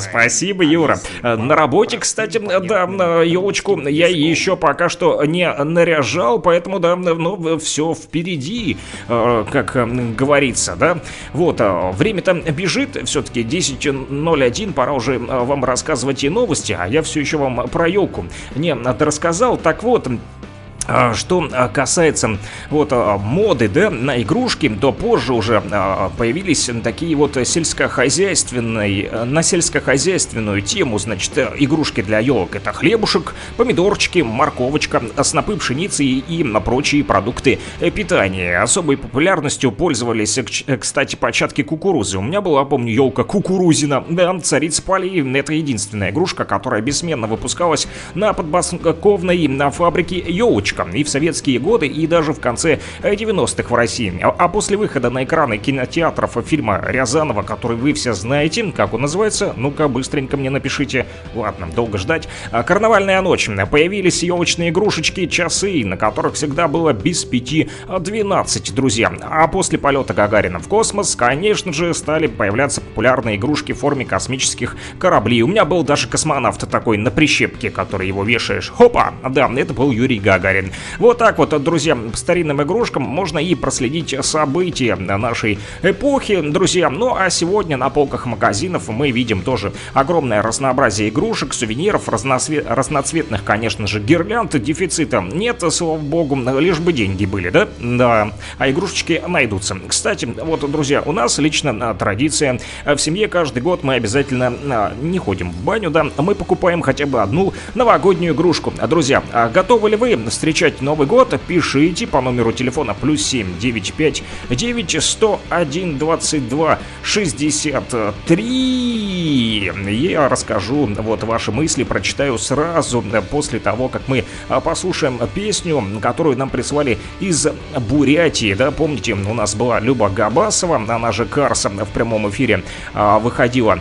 Спасибо, Юра. Э, На работе, кстати, да, елочку я еще пока что не наряжал, поэтому, да, ну, все впереди, э, как э, говорится, да. Вот, э, время-то бежит, все-таки 10.01, пора уже э, вам рассказывать и новости, а я все еще вам про елку не рассказал. Так вот, Что а, касается вот а, моды, да, на игрушки, то позже уже а, появились такие вот сельскохозяйственные, на сельскохозяйственную тему, значит, игрушки для елок. Это хлебушек, помидорчики, морковочка, снопы пшеницы и, прочие продукты питания. Особой популярностью пользовались, кстати, початки кукурузы. У меня была, помню, елка кукурузина. Да, царица полей. Это единственная игрушка, которая бессменно выпускалась на подмосковной на фабрике елочка. И в советские годы, и даже в конце э, 90-х в России. А а после выхода на экраны кинотеатров фильма Рязанова, который вы все знаете, как он называется, ну-ка быстренько мне напишите. Ладно, долго ждать. А, Карнавальная ночь. Появились елочные игрушечки, часы, на которых всегда было без пяти а, 12, друзья. А после полета Гагарина в космос, конечно же, стали появляться популярные игрушки в форме космических кораблей. У меня был даже космонавт такой на прищепке, который его вешаешь. Хопа! Да, это был Юрий Гагарин. Вот так вот, друзья, по старинным игрушкам можно и проследить события нашей эпохи, друзья. Ну а сегодня на полках магазинов мы видим тоже огромное разнообразие игрушек, сувениров, разноцве- разноцветных, конечно же, гирлянд. Дефицита нет, слава богу, лишь бы деньги были, да? Да, а игрушечки найдутся. Кстати, вот, друзья, у нас лично а, традиция. В семье каждый год мы обязательно а, не ходим в баню, да, мы покупаем хотя бы одну новогоднюю игрушку. А, Друзья, готовы ли вы встречать Новый год? Пишите по номеру телефона плюс 7 95 9 101 22 63. Я расскажу вот ваши мысли, прочитаю сразу после того, как мы а, послушаем песню, которую нам прислали из Бурятии. Да, помните, у нас была Люба Габасова, она же Карса в прямом эфире а, выходила.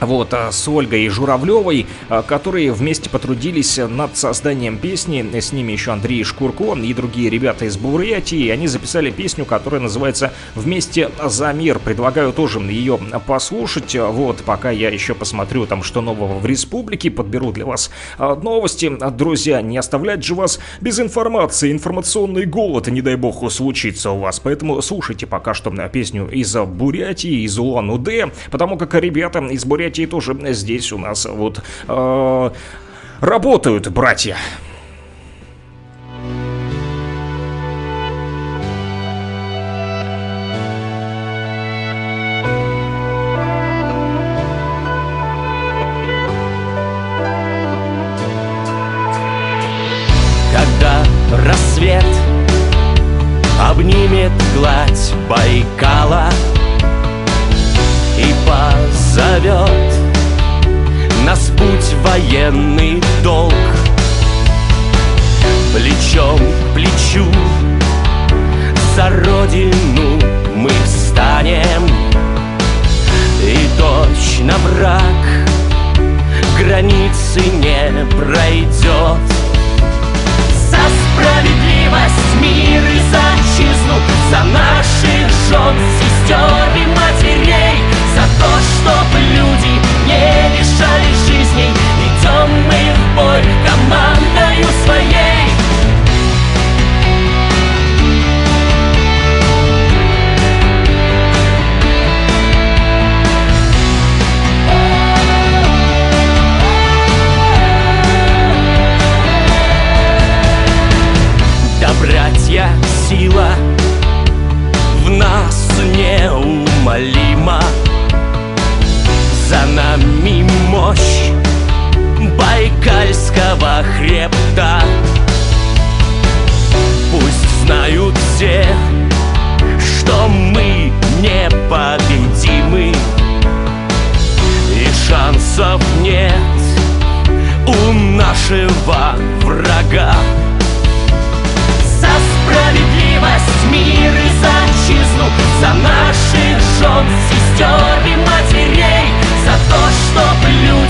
Вот, а, с Ольгой Журавлевой, а, которые вместе потрудились над созданием песни. С ними еще Андрей Шкурко и другие ребята из Бурятии. Они записали песню, которая называется «Вместе за мир». Предлагаю тоже ее послушать. Вот, пока я еще посмотрю там, что нового в республике, подберу для вас а, новости. Друзья, не оставлять же вас без информации. Информационный голод, не дай бог, случится у вас. Поэтому слушайте пока что песню из Бурятии, из Улан-Удэ, потому как ребята из Бурятии тоже здесь у нас вот э, работают, братья. Военный долг. Плечом к плечу. За родину мы встанем. И точно враг. Границы не пройдет. За справедливость, мир и за отчизну За наших жен, сестер и матерей. За то, чтоб люди не лишали жизней мы в бой командою своей. Да, братья, сила в нас неумолима. За нами мощь Байкальского хребта Пусть знают все, что мы непобедимы. И шансов нет у нашего врага. За справедливость, мир и за отчизну За наших жен, сестер и матерей За то, чтоб люди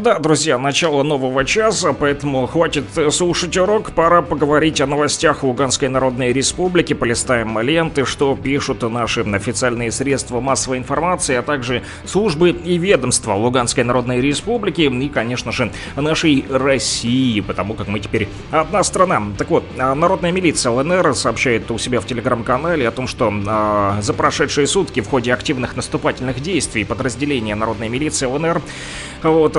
Да, друзья, начало нового часа, поэтому хватит э, слушать урок, пора поговорить о новостях Луганской Народной Республики, полистаем ленты, что пишут наши официальные средства массовой информации, а также службы и ведомства Луганской Народной Республики и, конечно же, нашей России, потому как мы теперь одна страна. Так вот, а, Народная милиция ЛНР сообщает у себя в телеграм-канале о том, что э, за прошедшие сутки в ходе активных наступательных действий подразделения Народной милиции ЛНР вот,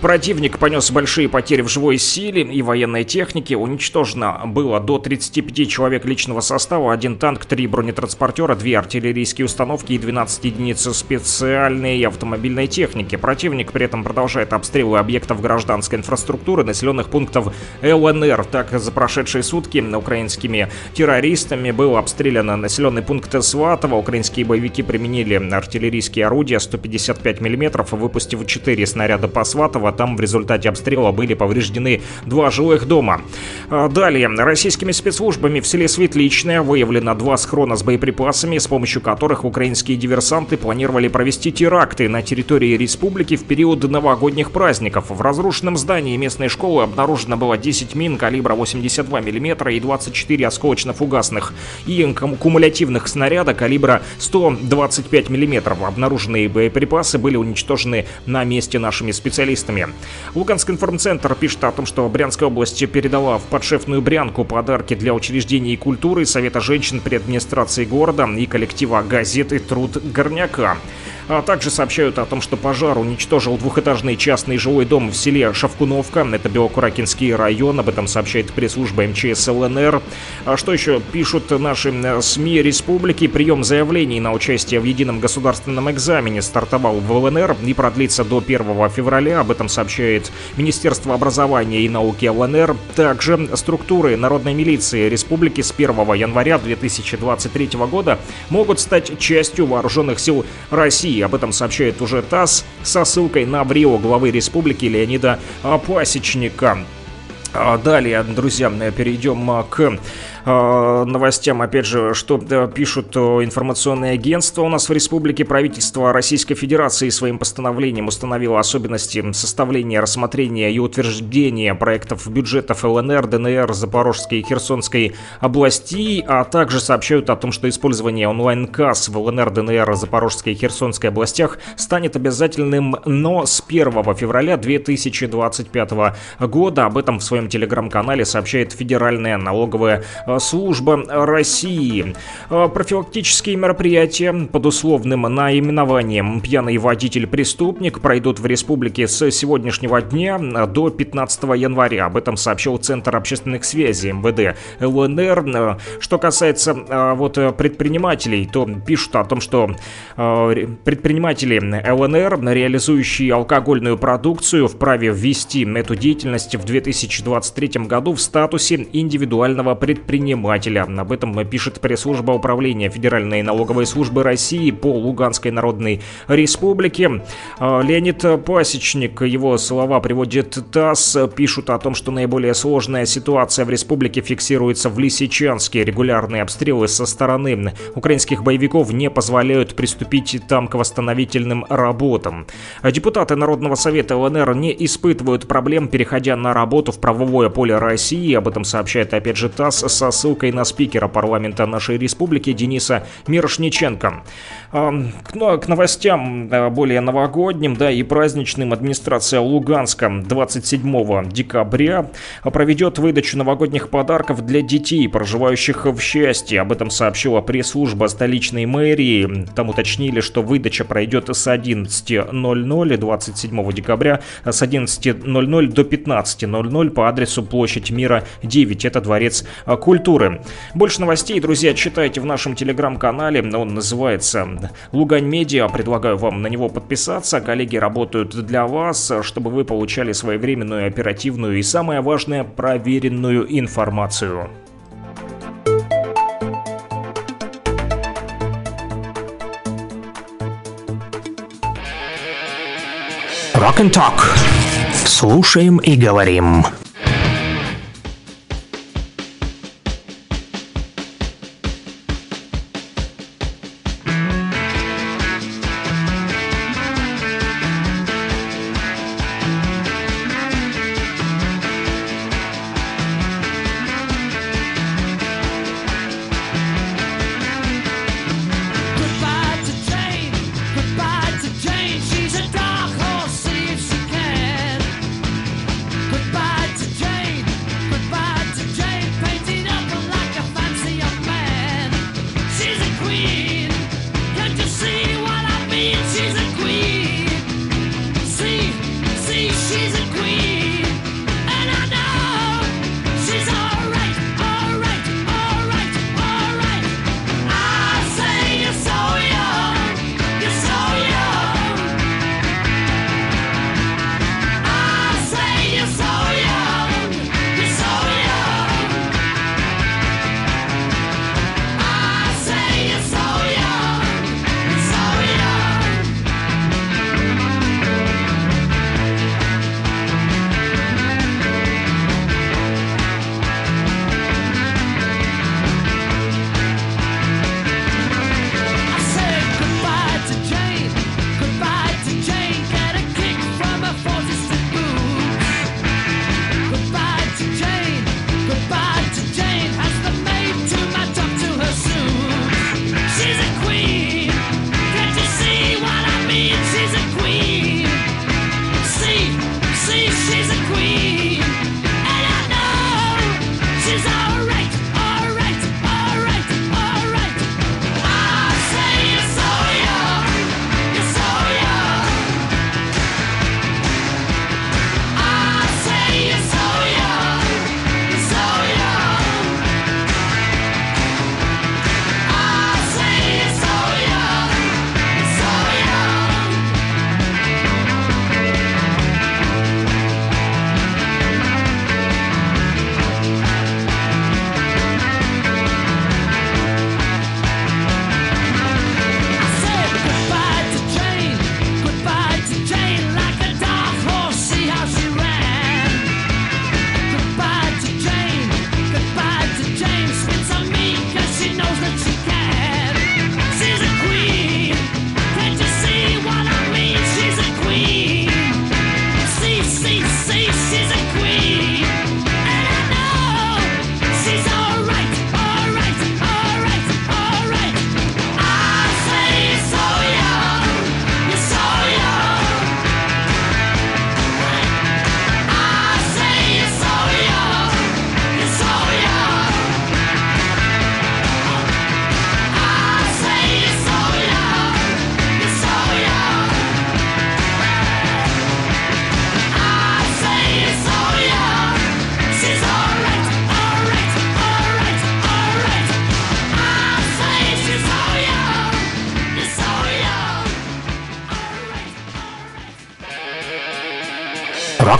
противник понес большие потери в живой силе и военной технике. Уничтожено было до 35 человек личного состава, один танк, три бронетранспортера, две артиллерийские установки и 12 единиц специальной автомобильной техники. Противник при этом продолжает обстрелы объектов гражданской инфраструктуры, населенных пунктов ЛНР. Так, за прошедшие сутки украинскими террористами был обстрелян населенный пункт Сватово. Украинские боевики применили артиллерийские орудия 155 мм, выпустив 4 снаряда по Сватово. Там в результате обстрела были повреждены два жилых дома. А, далее. Российскими спецслужбами в селе Светличное выявлено два схрона с боеприпасами, с помощью которых украинские диверсанты планировали провести теракты на территории республики в период новогодних праздников. В разрушенном здании местной школы обнаружено было 10 мин калибра 82 мм и 24 осколочно-фугасных и кумулятивных снаряда калибра 125 мм. Обнаруженные боеприпасы были уничтожены на месте нашими специалистами. Луганск информцентр пишет о том, что Брянская область передала в подшефную Брянку подарки для учреждений культуры, Совета женщин при администрации города и коллектива газеты «Труд Горняка». А также сообщают о том, что пожар уничтожил двухэтажный частный жилой дом в селе Шавкуновка. Это Белокуракинский район. Об этом сообщает пресс-служба МЧС ЛНР. А что еще пишут наши СМИ республики? Прием заявлений на участие в едином государственном экзамене стартовал в ЛНР и продлится до 1 февраля. Об этом сообщает Министерство образования и науки ЛНР. Также структуры народной милиции республики с 1 января 2023 года могут стать частью вооруженных сил России. Об этом сообщает уже ТАСС со ссылкой на брио главы республики Леонида Пасечника. А далее, друзья, перейдем к э, новостям, опять же, что э, пишут информационные агентства у нас в республике. Правительство Российской Федерации своим постановлением установило особенности составления, рассмотрения и утверждения проектов бюджетов ЛНР, ДНР, Запорожской и Херсонской областей, а также сообщают о том, что использование онлайн-касс в ЛНР, ДНР, Запорожской и Херсонской областях станет обязательным, но с 1 февраля 2025 года. Об этом в своем телеграм-канале сообщает Федеральная налоговая служба России. Профилактические мероприятия под условным наименованием «Пьяный водитель-преступник» пройдут в республике с сегодняшнего дня до 15 января. Об этом сообщил Центр общественных связей МВД ЛНР. Что касается вот предпринимателей, то пишут о том, что предприниматели ЛНР, реализующие алкогольную продукцию, вправе ввести эту деятельность в 2023 году в статусе индивидуального предпринимателя. Об этом пишет пресс-служба управления Федеральной налоговой службы России по Луганской Народной Республике. Леонид Пасечник, его слова приводит ТАСС, пишут о том, что наиболее сложная ситуация в республике фиксируется в Лисичанске. Регулярные обстрелы со стороны украинских боевиков не позволяют приступить там к восстановительным работам. Депутаты Народного совета ЛНР не испытывают проблем, переходя на работу в правовое поле России. Об этом сообщает опять же ТАСС со ссылкой на спикера парламента нашей республики Дениса Мирошниченко. К новостям более новогодним да, и праздничным администрация Луганска 27 декабря проведет выдачу новогодних подарков для детей, проживающих в счастье. Об этом сообщила пресс-служба столичной мэрии. Там уточнили, что выдача пройдет с 11.00 27 декабря с 11.00 до 15.00 по адресу площадь Мира 9. Это Дворец культуры. Больше новостей, друзья, читайте в нашем телеграм-канале. Он называется Лугань Медиа. Предлагаю вам на него подписаться. Коллеги работают для вас, чтобы вы получали своевременную, оперативную и, самое важное, проверенную информацию. Rock and Talk. Слушаем и говорим.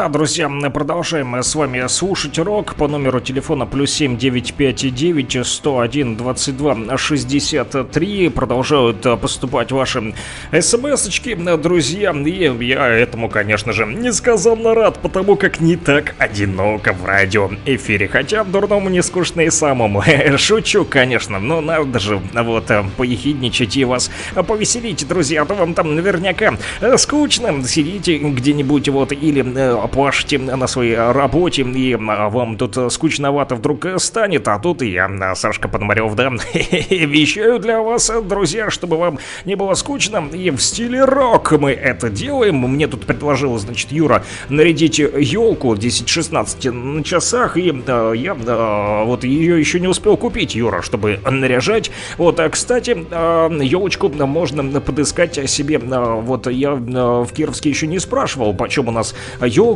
Да, друзья, продолжаем с вами слушать рок по номеру телефона плюс 7 959 101 22 63. Продолжают поступать ваши смс-очки, друзья. И я этому, конечно же, несказанно рад, потому как не так одиноко в радиоэфире. Хотя дурному не скучно и самому. [LAUGHS] Шучу, конечно, но надо же вот поехидничать и вас повеселить, друзья. А то вам там наверняка скучно сидите где-нибудь вот или э, пашете на своей работе, и а, вам тут скучновато вдруг станет, а тут я, Сашка Пономарев, да, [LAUGHS] вещаю для вас, друзья, чтобы вам не было скучно, и в стиле рок мы это делаем. Мне тут предложил, значит, Юра нарядить елку 10-16 на часах, и э, я э, вот ее еще не успел купить, Юра, чтобы наряжать. Вот, а, кстати, э, елочку можно подыскать себе, э, вот я э, в Кировске еще не спрашивал, почем у нас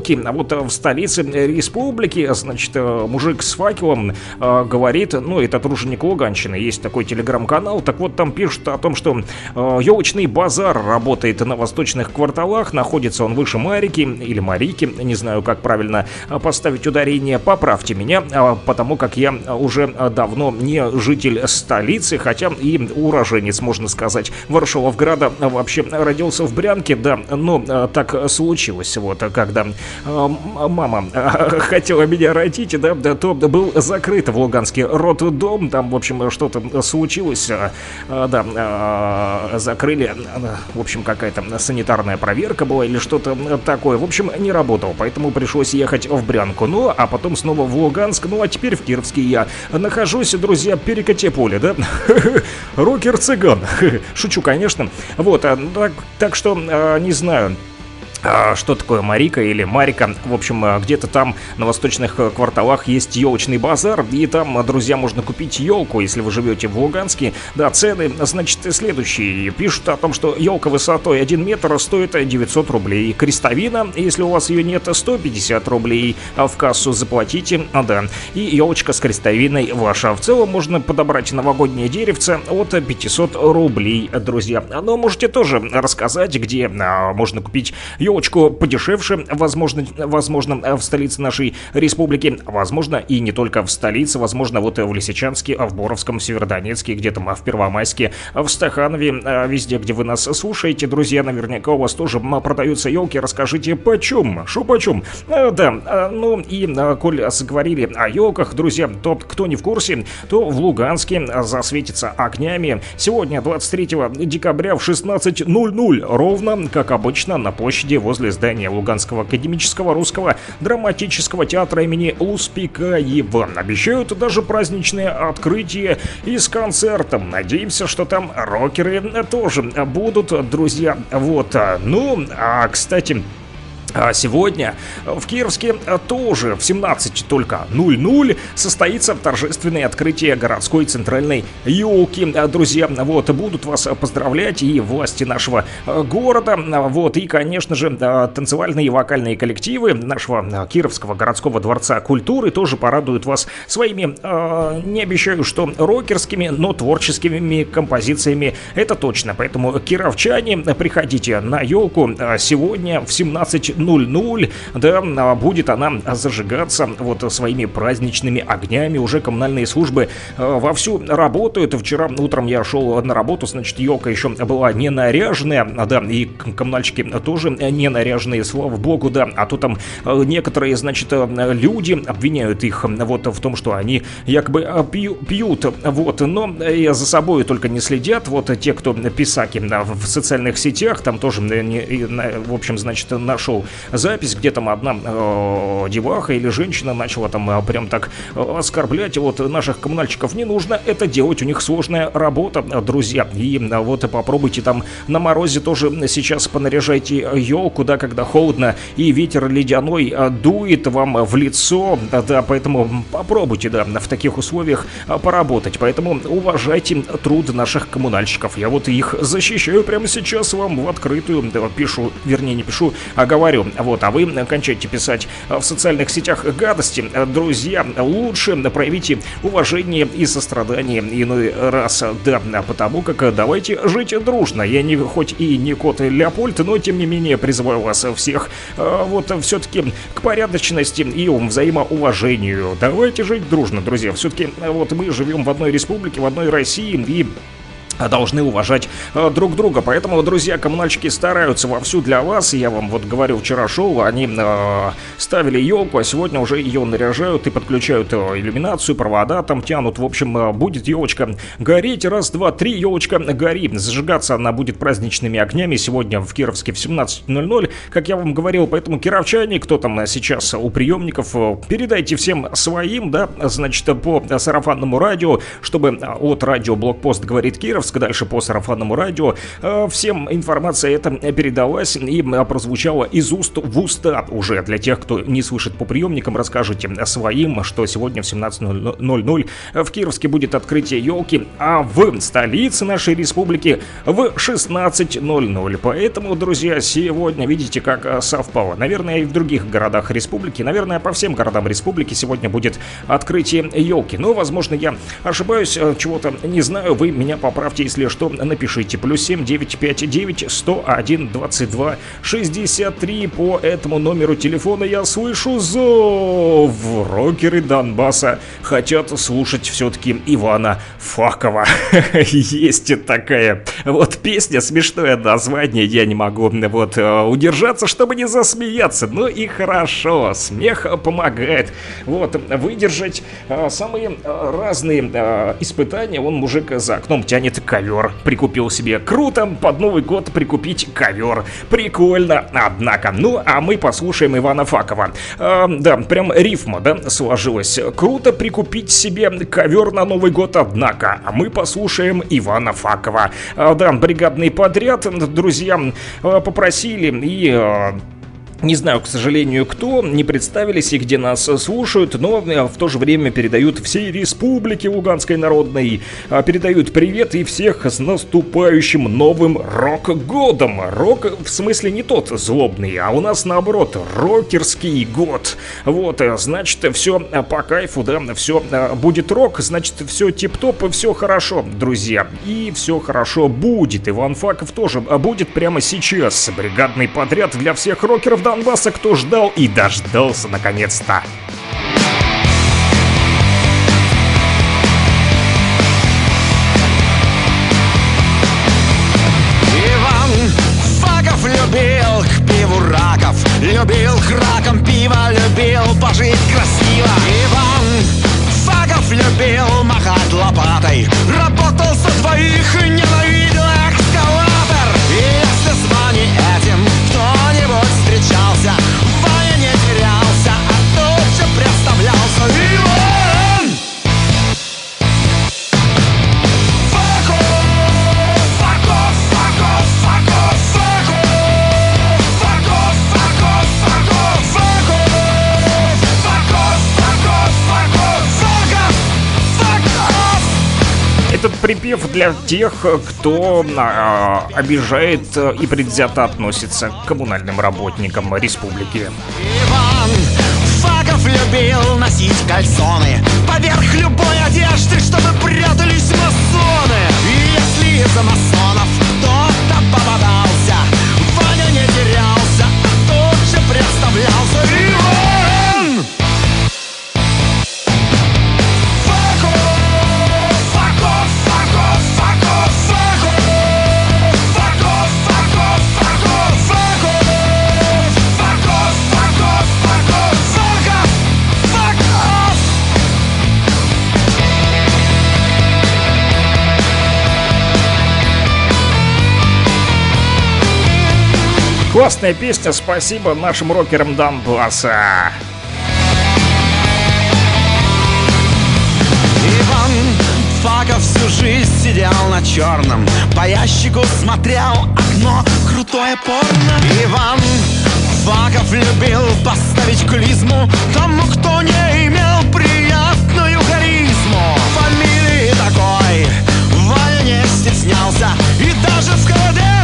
елки, а вот в столице республики, значит, э, мужик с факелом э, говорит, ну, это труженик Луганщины, есть такой телеграм-канал, так вот там пишут о том, что э, елочный базар работает на восточных кварталах, находится он выше Марики или Марики, не знаю, как правильно поставить ударение, поправьте меня, потому как я уже давно не житель столицы, хотя и уроженец, можно сказать, Варшавовграда, вообще родился в Брянке, да, но так случилось, вот, когда а, мама а, [LAUGHS] хотела меня родить, да, да, то был закрыт в Луганске роддом, там, в общем, что-то случилось, а, да, закрыли, в общем, какая-то санитарная проверка была или что-то такое, в общем, не работал, поэтому пришлось ехать в Брянку, ну, а потом снова в Луганск, ну, а теперь в Кировске я нахожусь, друзья, перекате поле, да, [LAUGHS] рокер-цыган, [LAUGHS] шучу, конечно, вот, так, так что, не знаю, а, что такое Марика или Марика. В общем, а, где-то там на восточных э, кварталах есть елочный базар, и там, а, друзья, можно купить елку, если вы живете в Луганске. Да, цены, значит, следующие. Пишут о том, что елка высотой 1 метр стоит 900 рублей. Крестовина, если у вас ее нет, 150 рублей. А в кассу заплатите, а да. И елочка с крестовиной ваша. В целом можно подобрать новогоднее деревце от 500 рублей, друзья. Но можете тоже рассказать, где можно купить елку елочку подешевше, возможно, возможно, в столице нашей республики, возможно, и не только в столице, возможно, вот в Лисичанске, в Боровском, Северодонецке, где-то в Первомайске, в Стаханове, а, везде, где вы нас слушаете, друзья, наверняка у вас тоже продаются елки, расскажите, почем, шо почем, а, да, а, ну и, коль заговорили о елках, друзья, тот, кто не в курсе, то в Луганске засветится огнями. Сегодня, 23 декабря в 16.00, ровно, как обычно, на площади возле здания Луганского академического русского драматического театра имени Успекаева. Обещают даже праздничное открытие и с концертом. Надеемся, что там рокеры тоже будут, друзья. Вот. Ну, а, кстати, а сегодня в Кировске тоже в 17 только 00 состоится торжественное открытие городской центральной елки. Друзья, вот, будут вас поздравлять и власти нашего города, вот, и, конечно же, танцевальные и вокальные коллективы нашего Кировского городского дворца культуры тоже порадуют вас своими, не обещаю, что рокерскими, но творческими композициями, это точно. Поэтому, кировчане, приходите на елку сегодня в 17 00, да, а будет она зажигаться вот своими праздничными огнями. Уже коммунальные службы э, вовсю работают. Вчера утром я шел на работу, значит, елка еще была не наряженная, да, и коммунальщики тоже не наряженные, слава богу, да, а то там э, некоторые, значит, э, люди обвиняют их вот в том, что они якобы пью, пьют, вот, но за собой только не следят, вот те, кто писаки в социальных сетях, там тоже, в общем, значит, нашел запись, где там одна э, деваха или женщина начала там э, прям так э, оскорблять вот наших коммунальщиков. Не нужно это делать, у них сложная работа, друзья. И э, вот попробуйте там на морозе тоже сейчас понаряжайте елку, да, когда холодно и ветер ледяной э, дует вам в лицо, да, да, поэтому попробуйте, да, в таких условиях э, поработать. Поэтому уважайте труд наших коммунальщиков. Я вот их защищаю прямо сейчас вам в открытую, да, пишу, вернее не пишу, а говорю Вот, а вы кончайте писать в социальных сетях гадости. Друзья, лучше проявите уважение и сострадание иной раз. Да, потому как давайте жить дружно. Я не хоть и не кот Леопольд, но тем не менее призываю вас всех э, вот все-таки к порядочности и взаимоуважению. Давайте жить дружно, друзья. Все-таки вот мы живем в одной республике, в одной России и должны уважать э, друг друга. Поэтому, друзья, коммунальщики стараются вовсю для вас. Я вам вот говорю, вчера шел, они э, ставили елку, а сегодня уже ее наряжают и подключают э, иллюминацию, провода там тянут. В общем, э, будет елочка гореть. Раз, два, три, елочка гори. Зажигаться она будет праздничными огнями сегодня в Кировске в 17.00, как я вам говорил. Поэтому, кировчане, кто там сейчас у приемников, э, передайте всем своим, да, значит, по сарафанному радио, чтобы от радио Блокпост говорит Киров, Хабаровск, дальше по сарафанному радио. Э, всем информация эта передалась и прозвучала из уст в уста уже. Для тех, кто не слышит по приемникам, расскажите своим, что сегодня в 17.00 в Кировске будет открытие елки, а в столице нашей республики в 16.00. Поэтому, друзья, сегодня видите, как совпало. Наверное, и в других городах республики, наверное, по всем городам республики сегодня будет открытие елки. Но, возможно, я ошибаюсь, э, чего-то не знаю, вы меня поправьте Ставьте, если что, напишите. Плюс 7 959 101 22 63 по этому номеру телефона я слышу зов. Рокеры Донбасса хотят слушать все-таки Ивана Факова. [LAUGHS] Есть такая вот песня, смешное название, я не могу вот э, удержаться, чтобы не засмеяться. Ну и хорошо, смех помогает. Вот, выдержать э, самые э, разные испытания, он мужик за окном тянет ковер. Прикупил себе. Круто, под Новый год прикупить ковер. Прикольно, однако. Ну, а мы послушаем Ивана Факова. Э, да, прям рифма, да, сложилась. Круто прикупить себе ковер на Новый год, однако. А мы послушаем Ивана Факова. Э, да, бригадный подряд, друзья, э, попросили и... не знаю, к сожалению, кто, не представились и где нас слушают, но э, в то же время передают всей республике Луганской Народной, а, передают привет и всех с наступающим новым рок-годом. Рок в смысле не тот злобный, а у нас наоборот, рокерский год. Вот, э, значит, все по кайфу, да, все э, будет рок, значит, все тип-топ все хорошо, друзья. И все хорошо будет. Иван Факов тоже будет прямо сейчас. Бригадный подряд для всех рокеров, Донбасса, кто ждал и дождался наконец-то. Иван Факов любил к пиву раков Любил краком пиво, любил пожить красиво Иван Факов любил махать лопатой Работал за двоих и Этот припев для тех, кто а, обижает и предвзято относится к коммунальным работникам республики. Иван Факов любил носить кальсоны Поверх любой одежды, чтобы прятались масоны если из-за масонов Классная песня, спасибо нашим рокерам Донбасса. Факов всю жизнь сидел на черном По ящику смотрел окно. Крутое порно. Иван Факов любил поставить клизму Тому, кто не имел приятную харизму. Фамилии такой Ваня не стеснялся. И даже в холоде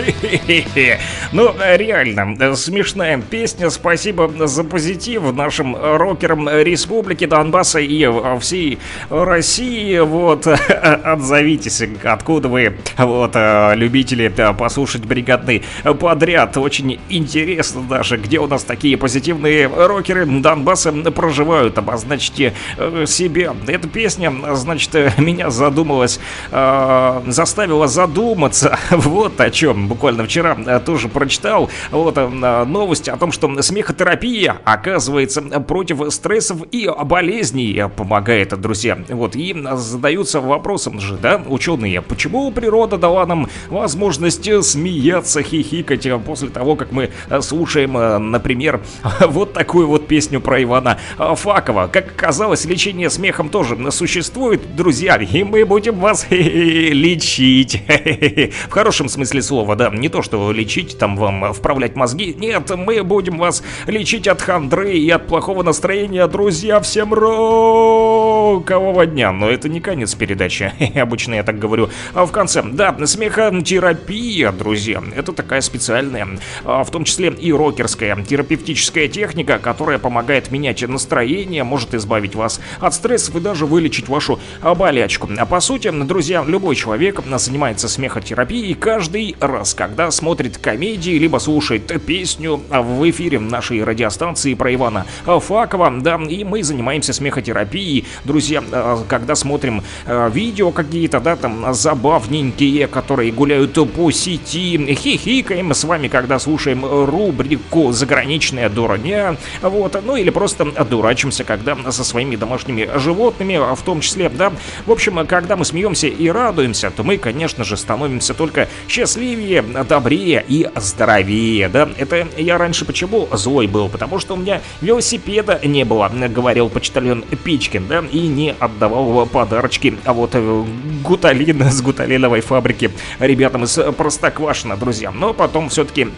[LAUGHS] Ну, реально, смешная песня. Спасибо за позитив нашим рокерам Республики Донбасса и всей России. Вот, [LAUGHS] отзовитесь, откуда вы, вот, любители послушать бригадный подряд. Очень интересно даже, где у нас такие позитивные рокеры Донбасса проживают. Обозначьте э, себе. Эта песня, значит, меня задумалась, э, заставила задуматься [LAUGHS] вот о чем. Буквально вчера э, тоже прочитал вот новость о том, что смехотерапия, оказывается, против стрессов и болезней помогает, друзья. Вот, и задаются вопросом же, да, ученые, почему природа дала нам возможность смеяться, хихикать после того, как мы слушаем, например, [LAUGHS] вот такую вот песню про Ивана Факова. Как оказалось, лечение смехом тоже существует, друзья, и мы будем вас [LAUGHS] лечить. [LAUGHS] В хорошем смысле слова, да, не то, что лечить, там вам вправлять мозги, нет, мы будем вас лечить от хандры и от плохого настроения, друзья, всем рокового дня. Но это не конец передачи, [LAUGHS] обычно я так говорю. А в конце, да, смехотерапия, друзья, это такая специальная, а, в том числе и рокерская терапевтическая техника, которая помогает менять настроение, может избавить вас от стрессов и даже вылечить вашу болячку. А по сути, друзья, любой человек занимается смехотерапией каждый раз, когда смотрит комедии, либо слушает песню в эфире нашей радиостанции про Ивана Факова, да, и мы занимаемся смехотерапией, друзья, когда смотрим э, видео какие-то, да, там забавненькие, которые гуляют по сети, хихикаем с вами, когда слушаем рубрику «Заграничная дуроня», вот, ну или просто дурачимся, когда со своими домашними животными, в том числе, да, в общем, когда мы смеемся и радуемся, то мы, конечно же, становимся только счастливее, добрее и здоровее, да. Это я раньше почему злой был? Потому что у меня велосипеда не было, говорил почтальон Пичкин, да, и не отдавал подарочки, а вот э, гуталин с гуталиновой фабрики ребятам из Простоквашино, друзья. Но потом все-таки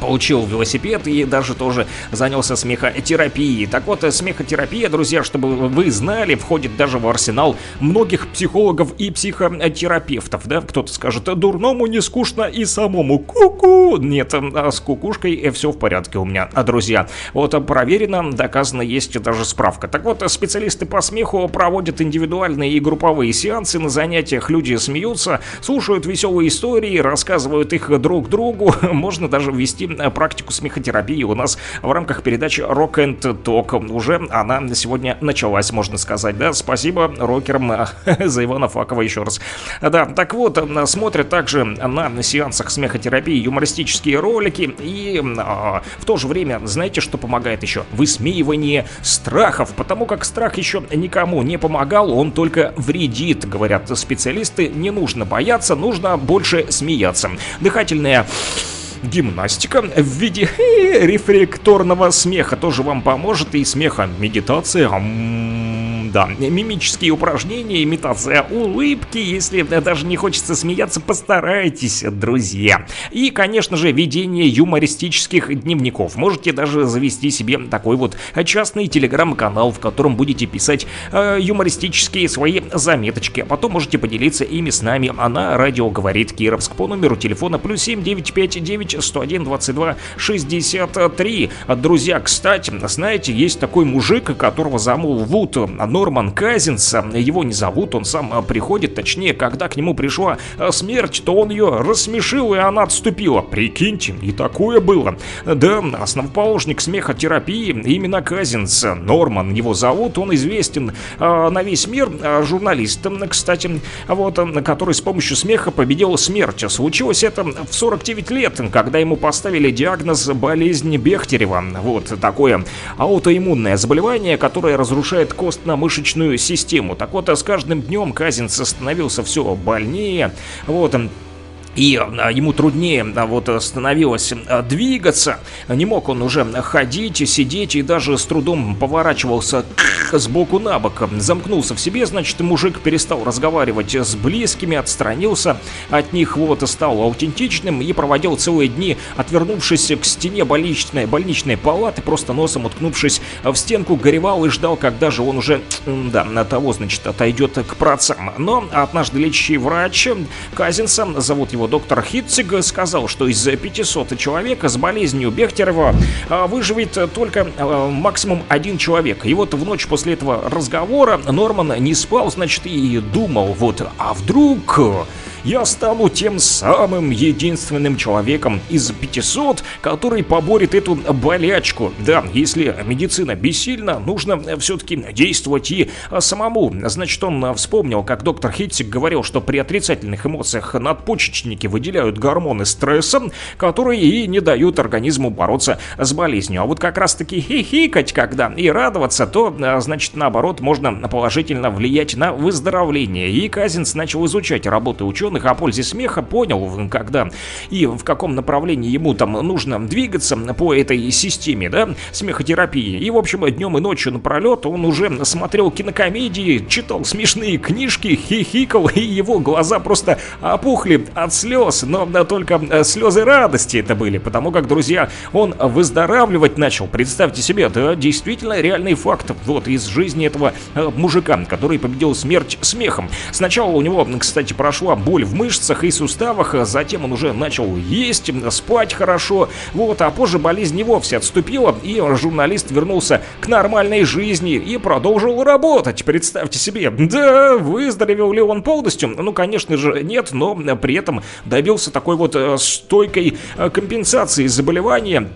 получил велосипед и даже тоже занялся смехотерапией. Так вот, смехотерапия, друзья, чтобы вы знали, входит даже в арсенал многих психологов и психотерапевтов, да? Кто-то скажет, дурному не скучно и самому ку-ку. Нет, а с кукушкой все в порядке у меня, друзья. Вот проверено, доказано, есть даже справка. Так вот, специалисты по смеху проводят индивидуальные и групповые сеансы на занятиях. Люди смеются, слушают веселые истории, рассказывают их друг другу. [LAUGHS] Можно даже вести провести э, практику смехотерапии у нас в рамках передачи Rock and Talk. Уже она сегодня началась, можно сказать, да? Спасибо рокерам э, [LAUGHS] за Ивана Факова еще раз. Да, так вот, э, смотрят также на сеансах смехотерапии юмористические ролики и а, в то же время, знаете, что помогает еще? Высмеивание страхов, потому как страх еще никому не помогал, он только вредит, говорят специалисты, не нужно бояться, нужно больше смеяться. Дыхательная гимнастика в виде рефлекторного смеха тоже вам поможет и смеха медитация да, мимические упражнения, имитация улыбки, если даже не хочется смеяться, постарайтесь, друзья. И, конечно же, ведение юмористических дневников. Можете даже завести себе такой вот частный телеграм-канал, в котором будете писать э, юмористические свои заметочки, а потом можете поделиться ими с нами. Она радио говорит Кировск по номеру телефона плюс 7959 101 22 63. Друзья, кстати, знаете, есть такой мужик, которого замолвут, но Норман Казинс, его не зовут, он сам а, приходит, точнее, когда к нему пришла а, смерть, то он ее рассмешил, и она отступила. Прикиньте, и такое было. Да, основоположник смехотерапии именно Казинс, Норман его зовут, он известен э, на весь мир, э, журналист, кстати, вот, который с помощью смеха победил смерть. Случилось это в 49 лет, когда ему поставили диагноз болезнь Бехтерева. Вот такое аутоиммунное заболевание, которое разрушает костно-мышечную мышечную систему. Так вот, с каждым днем Казинц становился все больнее. Вот, и а, ему труднее а, вот становилось а, двигаться, не мог он уже ходить, сидеть и даже с трудом поворачивался с боку на бок. Замкнулся в себе, значит, мужик перестал разговаривать с близкими, отстранился от них, вот, стал аутентичным и проводил целые дни, отвернувшись к стене больничной, больничной палаты, просто носом уткнувшись в стенку, горевал и ждал, когда же он уже, да, на того, значит, отойдет к працам. Но однажды лечащий врач Казинса, зовут его всего доктор Хитциг сказал, что из 500 человек с болезнью Бехтерева а, выживет только а, максимум один человек. И вот в ночь после этого разговора Норман не спал, значит, и думал, вот, а вдруг я стану тем самым единственным человеком из 500, который поборет эту болячку. Да, если медицина бессильна, нужно все-таки действовать и самому. Значит, он вспомнил, как доктор Хитсик говорил, что при отрицательных эмоциях надпочечники выделяют гормоны стресса, которые и не дают организму бороться с болезнью. А вот как раз-таки хихикать, когда и радоваться, то, значит, наоборот, можно положительно влиять на выздоровление. И Казинс начал изучать работы ученых ученых о пользе смеха понял, когда и в каком направлении ему там нужно двигаться по этой системе, да, смехотерапии. И, в общем, днем и ночью напролет он уже смотрел кинокомедии, читал смешные книжки, хихикал, и его глаза просто опухли от слез, но да, только э, слезы радости это были, потому как, друзья, он выздоравливать начал. Представьте себе, это действительно реальный факт вот из жизни этого э, мужика, который победил смерть смехом. Сначала у него, кстати, прошла боль в мышцах и суставах, а затем он уже начал есть, спать хорошо, вот, а позже болезнь не вовсе отступила, и журналист вернулся к нормальной жизни и продолжил работать, представьте себе. Да, выздоровел ли он полностью? Ну, конечно же, нет, но при этом добился такой вот э, стойкой э, компенсации заболевания,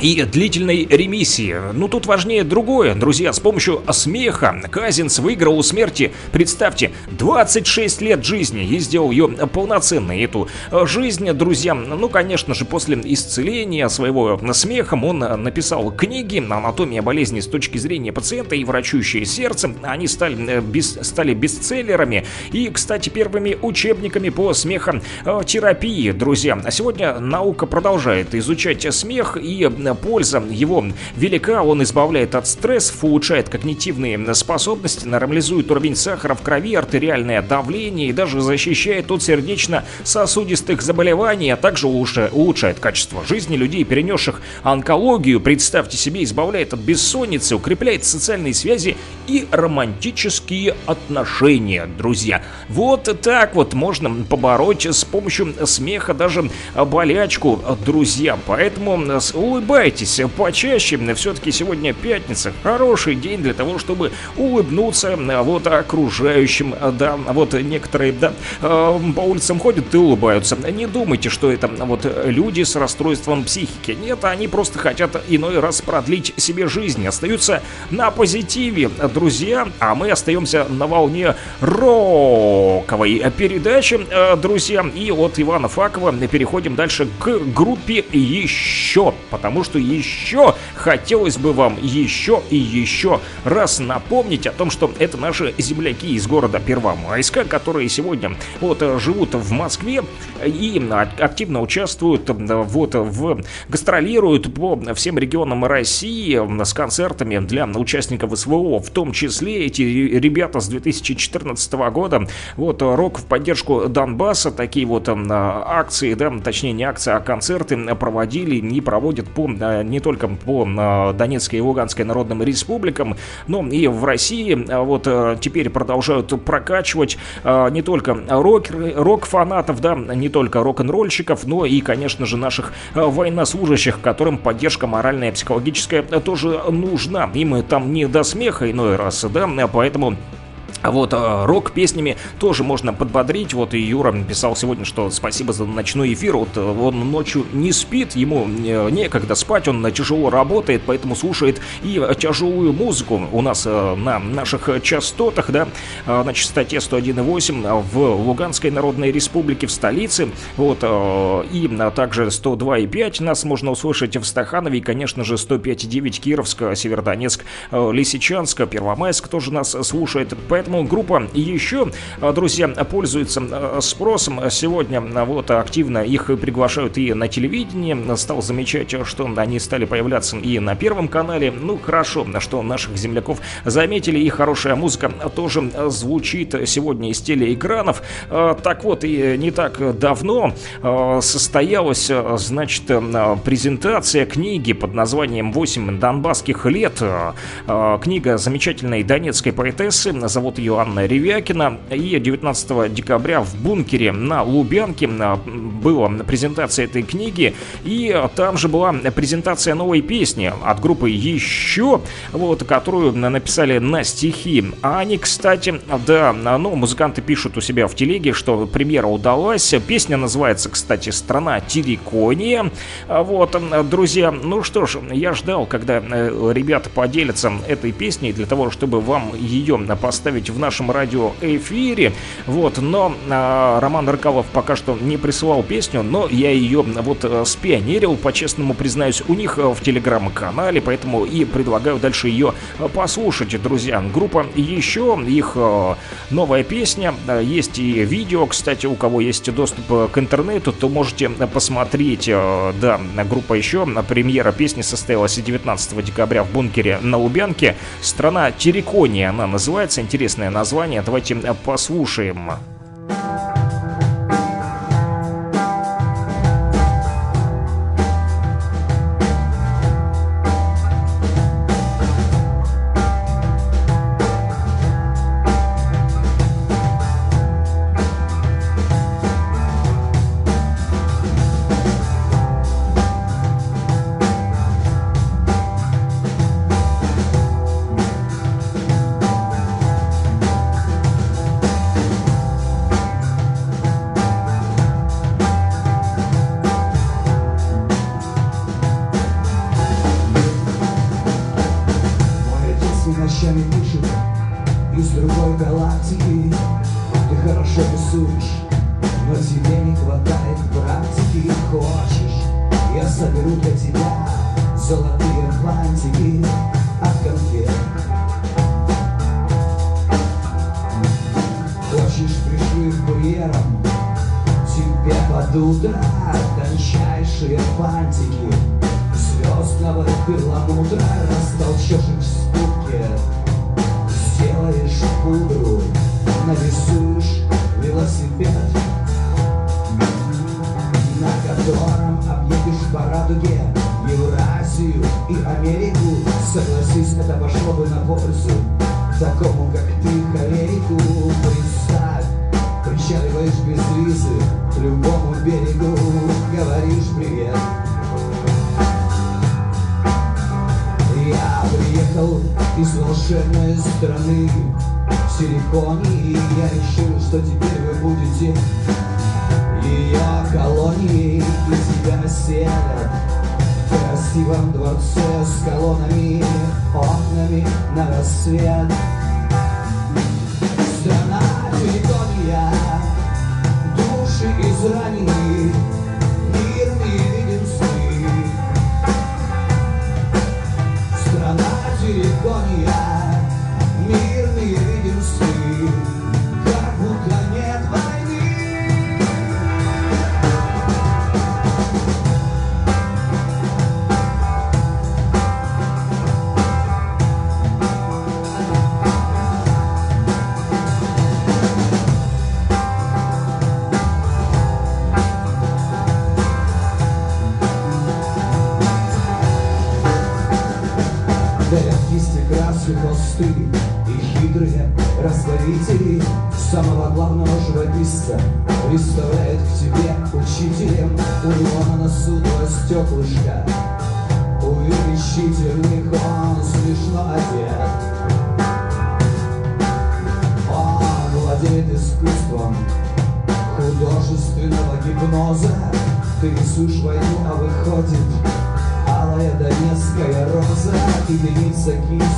и длительной ремиссии. Но тут важнее другое, друзья, с помощью смеха Казинс выиграл у смерти, представьте, 26 лет жизни и сделал ее полноценной, эту жизнь, друзья. Ну, конечно же, после исцеления своего смехом он написал книги «Анатомия болезни с точки зрения пациента» и «Врачующее сердце». Они стали, э, без, стали бестселлерами и, кстати, первыми учебниками по смехотерапии, друзья. А сегодня наука продолжает изучать смех и польза его велика, он избавляет от стрессов, улучшает когнитивные способности, нормализует уровень сахара в крови, артериальное давление и даже защищает от сердечно-сосудистых заболеваний, а также улучшает качество жизни людей, перенесших онкологию. Представьте себе, избавляет от бессонницы, укрепляет социальные связи и романтические отношения, друзья. Вот так вот можно побороть с помощью смеха даже болячку, друзья. Поэтому улыбайтесь улыбайтесь почаще. Все-таки сегодня пятница. Хороший день для того, чтобы улыбнуться вот окружающим. Да, вот некоторые, да, по улицам ходят и улыбаются. Не думайте, что это вот люди с расстройством психики. Нет, они просто хотят иной раз продлить себе жизнь. Остаются на позитиве, друзья. А мы остаемся на волне роковой передачи, друзья. И от Ивана Факова переходим дальше к группе «Еще». Потому что что еще хотелось бы вам еще и еще раз напомнить о том, что это наши земляки из города Первомайска, которые сегодня вот живут в Москве и активно участвуют вот в гастролируют по всем регионам России с концертами для участников СВО, в том числе эти ребята с 2014 года, вот рок в поддержку Донбасса, такие вот акции, да, точнее не акции, а концерты проводили и проводят по не только по а, Донецкой и Луганской народным республикам, но и в России. А вот э, теперь продолжают прокачивать а, не только рок, рок-фанатов, да, не только рок-н-ролльщиков, но и, конечно же, наших военнослужащих, которым поддержка моральная и психологическая тоже нужна. Им там не до смеха иной раз, да, поэтому а вот э, рок-песнями тоже можно подбодрить. Вот и Юра написал сегодня, что спасибо за ночной эфир. Вот э, он ночью не спит, ему э, некогда спать, он тяжело работает, поэтому слушает и тяжелую музыку у нас на наших частотах, да, на частоте 101.8 в Луганской Народной Республике, в столице. Вот, и также 102.5 нас можно услышать в Стаханове, и, конечно же, 105.9 Кировск, Северодонецк, Лисичанск, Первомайск тоже нас слушает. Поэтому Поэтому группа еще, а, друзья, пользуется а, спросом. Сегодня а, вот активно их приглашают и на телевидении. Стал замечать, что они стали появляться и на Первом канале. Ну, хорошо, что наших земляков заметили, и хорошая музыка тоже звучит сегодня из телеэкранов. Так вот, и не так давно состоялась, значит, презентация книги под названием «Восемь донбасских лет». Книга замечательной донецкой поэтессы, зовут ее Анна Ревякина. И 19 декабря в бункере на Лубянке а, была презентация этой книги. И там же была презентация новой песни от группы «Еще», вот, которую написали на стихи. А они, кстати, да, ну, музыканты пишут у себя в телеге, что премьера удалась. Песня называется, кстати, «Страна Тирикония». Вот, друзья, ну что ж, я ждал, когда э, ребята поделятся этой песней для того, чтобы вам ее поставить в нашем радиоэфире. Вот, но а, Роман Рыкалов пока что не присылал песню, но я ее вот э, спионерил, по-честному признаюсь, у них в телеграм-канале, поэтому и предлагаю дальше ее послушать, друзья. Группа еще, их новая песня, есть и видео, кстати, у кого есть доступ к интернету, то можете посмотреть, да, группа еще, премьера песни состоялась 19 декабря в бункере на Лубянке. Страна Терекония она называется, интересное название, давайте послушаем. Стеклышка Увеличительных он смешно одет. Он владеет искусством художественного гипноза. Ты рисуешь войну, а выходит Алая донецкая роза. И дымится кисть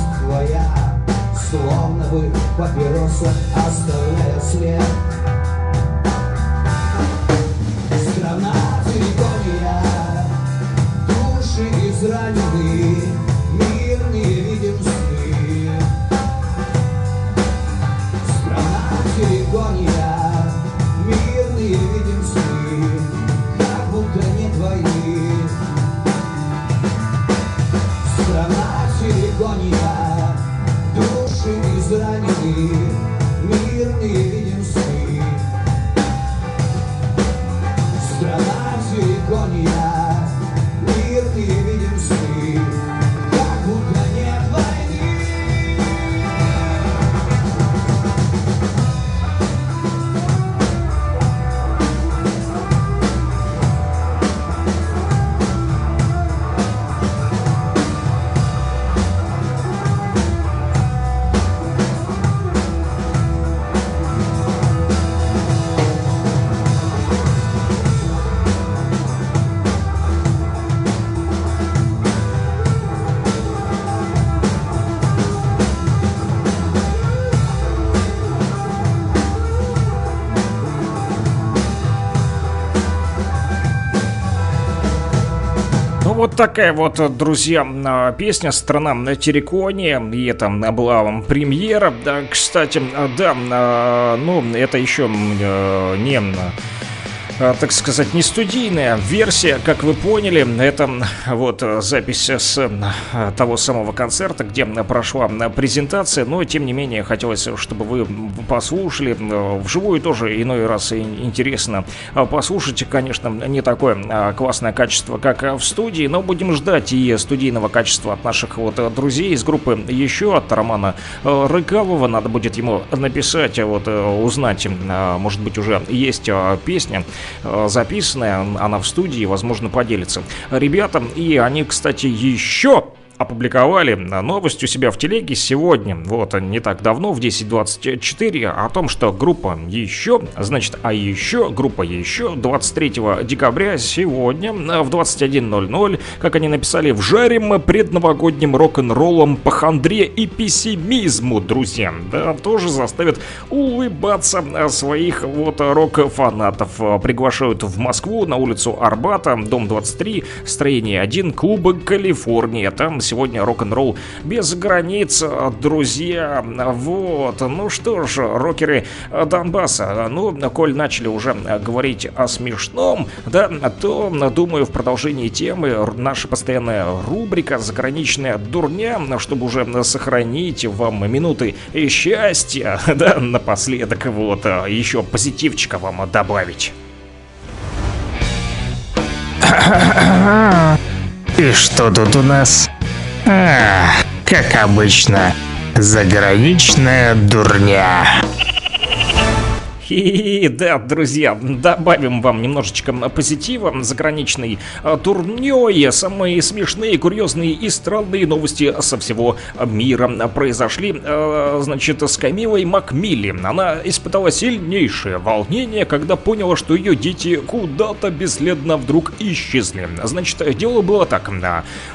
Вот такая вот, друзья, а, песня «Страна на Тереконе». И это была вам премьера. Да, кстати, а, да, ну, это еще не так сказать, не студийная версия, как вы поняли. Это вот запись с а, того самого концерта, где прошла презентация, но тем не менее хотелось, чтобы вы послушали. Вживую тоже иной раз интересно послушать. Конечно, не такое а, классное качество, как в студии, но будем ждать и студийного качества от наших вот друзей из группы еще от Романа Рыкавова. Надо будет ему написать, вот узнать, может быть, уже есть песня Э, записанная, она в студии, возможно, поделится. Ребята, и они, кстати, еще опубликовали новость у себя в телеге сегодня, вот не так давно, в 10.24, о том, что группа еще, значит, а еще, группа еще 23 декабря сегодня в 21.00, как они написали, вжарим предновогодним рок-н-роллом по хандре и пессимизму, друзья. Да, тоже заставят улыбаться своих вот рок-фанатов. Приглашают в Москву на улицу Арбата, дом 23, строение 1, клуба Калифорния. Там сегодня рок-н-ролл без границ, друзья. Вот, ну что ж, рокеры Донбасса, ну, коль начали уже говорить о смешном, да, то, думаю, в продолжении темы наша постоянная рубрика «Заграничная дурня», чтобы уже сохранить вам минуты счастья, [LAUGHS] да, напоследок, вот, еще позитивчика вам добавить. И что тут у нас? А, как обычно, заграничная дурня. И да, друзья, добавим вам немножечко позитива. Заграничной а, турнёй самые смешные, курьезные и странные новости со всего мира произошли, а, значит, с Камилой Макмилли. Она испытала сильнейшее волнение, когда поняла, что ее дети куда-то бесследно вдруг исчезли. Значит, дело было так.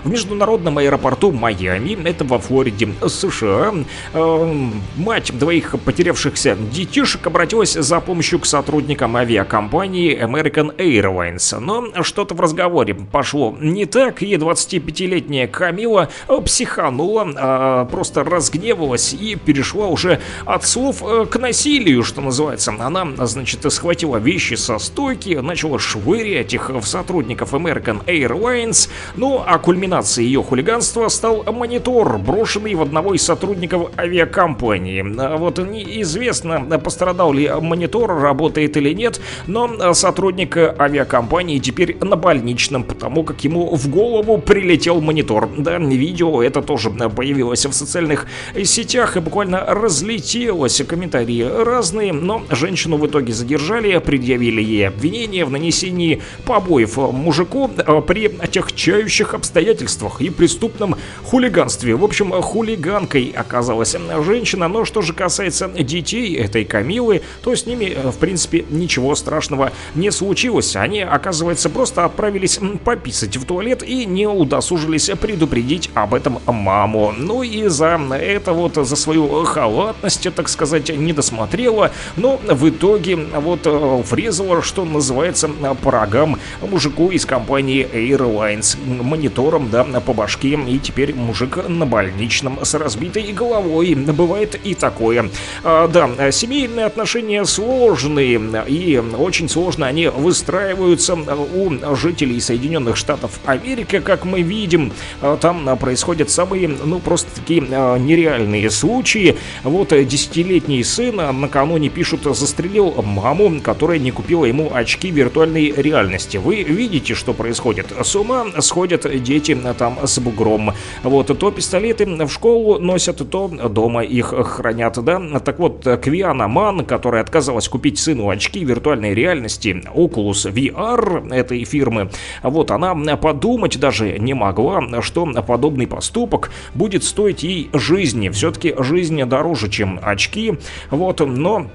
В международном аэропорту Майами, это во Флориде, США, а, мать двоих потерявшихся детишек обратилась за помощью к сотрудникам авиакомпании American Airlines. Но что-то в разговоре пошло не так, и 25-летняя Камила психанула, а, просто разгневалась и перешла уже от слов э, к насилию, что называется. Она, значит, схватила вещи со стойки, начала швырять их в сотрудников American Airlines. Ну, а кульминацией ее хулиганства стал монитор, брошенный в одного из сотрудников авиакомпании. А вот неизвестно, пострадал ли монитор, работает или нет, но э, сотрудник авиакомпании теперь на больничном, потому как ему в голову прилетел монитор. Да, видео это тоже появилось в социальных сетях и буквально разлетелось. Комментарии разные, но женщину в итоге задержали, предъявили ей обвинение в нанесении побоев мужику э, при отягчающих обстоятельствах и преступном хулиганстве. В общем, хулиганкой оказалась женщина, но что же касается детей этой Камилы, то с ними, э, в принципе, ничего страшного не случилось. Они, оказывается, просто отправились пописать в туалет и не удосужились предупредить об этом маму. Ну и за это вот, за свою халатность, так сказать, не досмотрела, но в итоге вот э, врезала, что называется, по рогам мужику из компании Airlines монитором, да, по башке, и теперь мужик на больничном с разбитой головой. Бывает и такое. А, да, семейные отношения сложные, и очень сложно они выстраиваются у жителей Соединенных Штатов Америки, как мы видим. Там происходят самые, ну, просто такие нереальные случаи. Вот десятилетний сын накануне пишут, застрелил маму, которая не купила ему очки виртуальной реальности. Вы видите, что происходит? С ума сходят дети там с бугром. Вот, то пистолеты в школу носят, то дома их хранят, да? Так вот, Квиана Ман, которая отказалась купить сыну очки виртуальной реальности Oculus VR этой фирмы. Вот она подумать даже не могла, что подобный поступок будет стоить ей жизни. Все-таки жизнь дороже, чем очки. Вот, но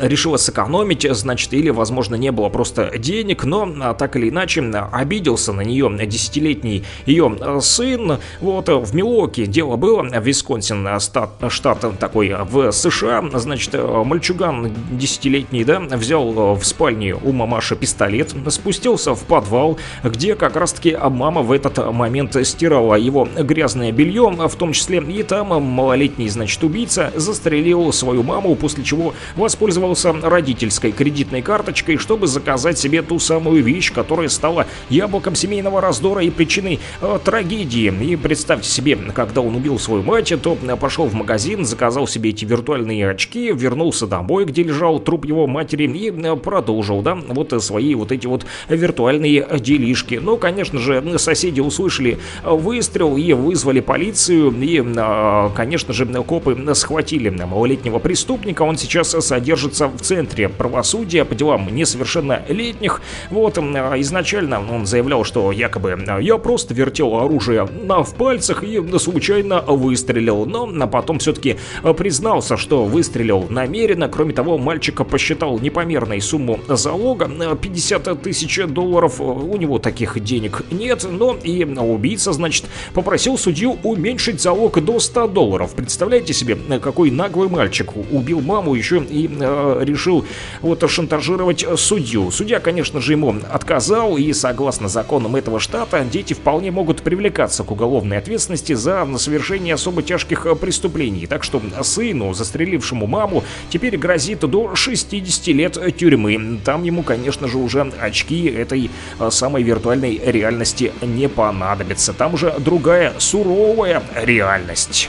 решила сэкономить, значит, или, возможно, не было просто денег, но а, так или иначе а, обиделся на нее десятилетний ее а, сын. Вот а, в Милуоке дело было, Висконсин, а, стат, штат такой в США, значит, а, мальчуган десятилетний, да, взял а, в спальне у мамаши пистолет, спустился в подвал, где как раз-таки мама в этот момент стирала его грязное белье, в том числе и там малолетний, значит, убийца застрелил свою маму, после чего воспользовался родительской кредитной карточкой, чтобы заказать себе ту самую вещь, которая стала яблоком семейного раздора и причиной э, трагедии. И представьте себе, когда он убил свою мать, то пошел в магазин, заказал себе эти виртуальные очки, вернулся домой, где лежал труп его матери и э, продолжил, да, вот свои вот эти вот виртуальные делишки. Ну, конечно же, соседи услышали э, выстрел и вызвали полицию, и, э, конечно же, копы схватили малолетнего преступника, он сейчас содержится в центре правосудия по делам несовершеннолетних. Вот, а, изначально он заявлял, что якобы а, я просто вертел оружие на, в пальцах и случайно выстрелил, но а, потом все-таки признался, что выстрелил намеренно. Кроме того, мальчика посчитал непомерной сумму залога, а, 50 тысяч долларов, у него таких денег нет, но и убийца, значит, попросил судью уменьшить залог до 100 долларов. Представляете себе, какой наглый мальчик убил маму еще и решил вот шантажировать судью. Судья, конечно же, ему отказал, и согласно законам этого штата, дети вполне могут привлекаться к уголовной ответственности за совершение особо тяжких э, преступлений. Так что сыну, застрелившему маму, теперь грозит до 60 лет тюрьмы. Там ему, конечно же, уже очки этой э, самой виртуальной реальности не понадобятся. Там уже другая суровая реальность.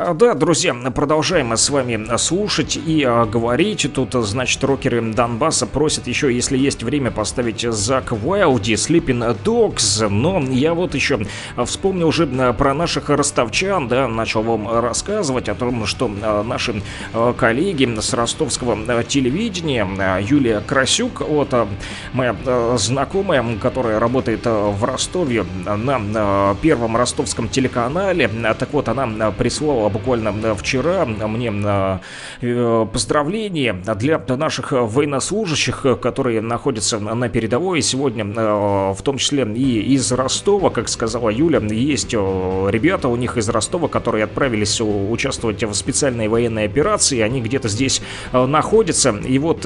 А, Да, друзья, продолжаем с вами слушать и а, говорить. Тут, значит, рокеры Донбасса просят еще, если есть время, поставить Зак Уайлди, Sleeping Dogs. Но я вот еще вспомнил уже а, про наших ростовчан, да, начал вам рассказывать о том, что наши коллеги с ростовского телевидения, Юлия Красюк, вот моя знакомая, которая работает в Ростове на первом ростовском телеканале, так вот, она прислала буквально а, вчера. Мне а, э, поздравления для наших военнослужащих, которые находятся на передовой. Сегодня, в том числе и из Ростова, как сказала Юля, есть ребята у них из Ростова, которые отправились участвовать в специальной военной операции, они где-то здесь находятся, и вот,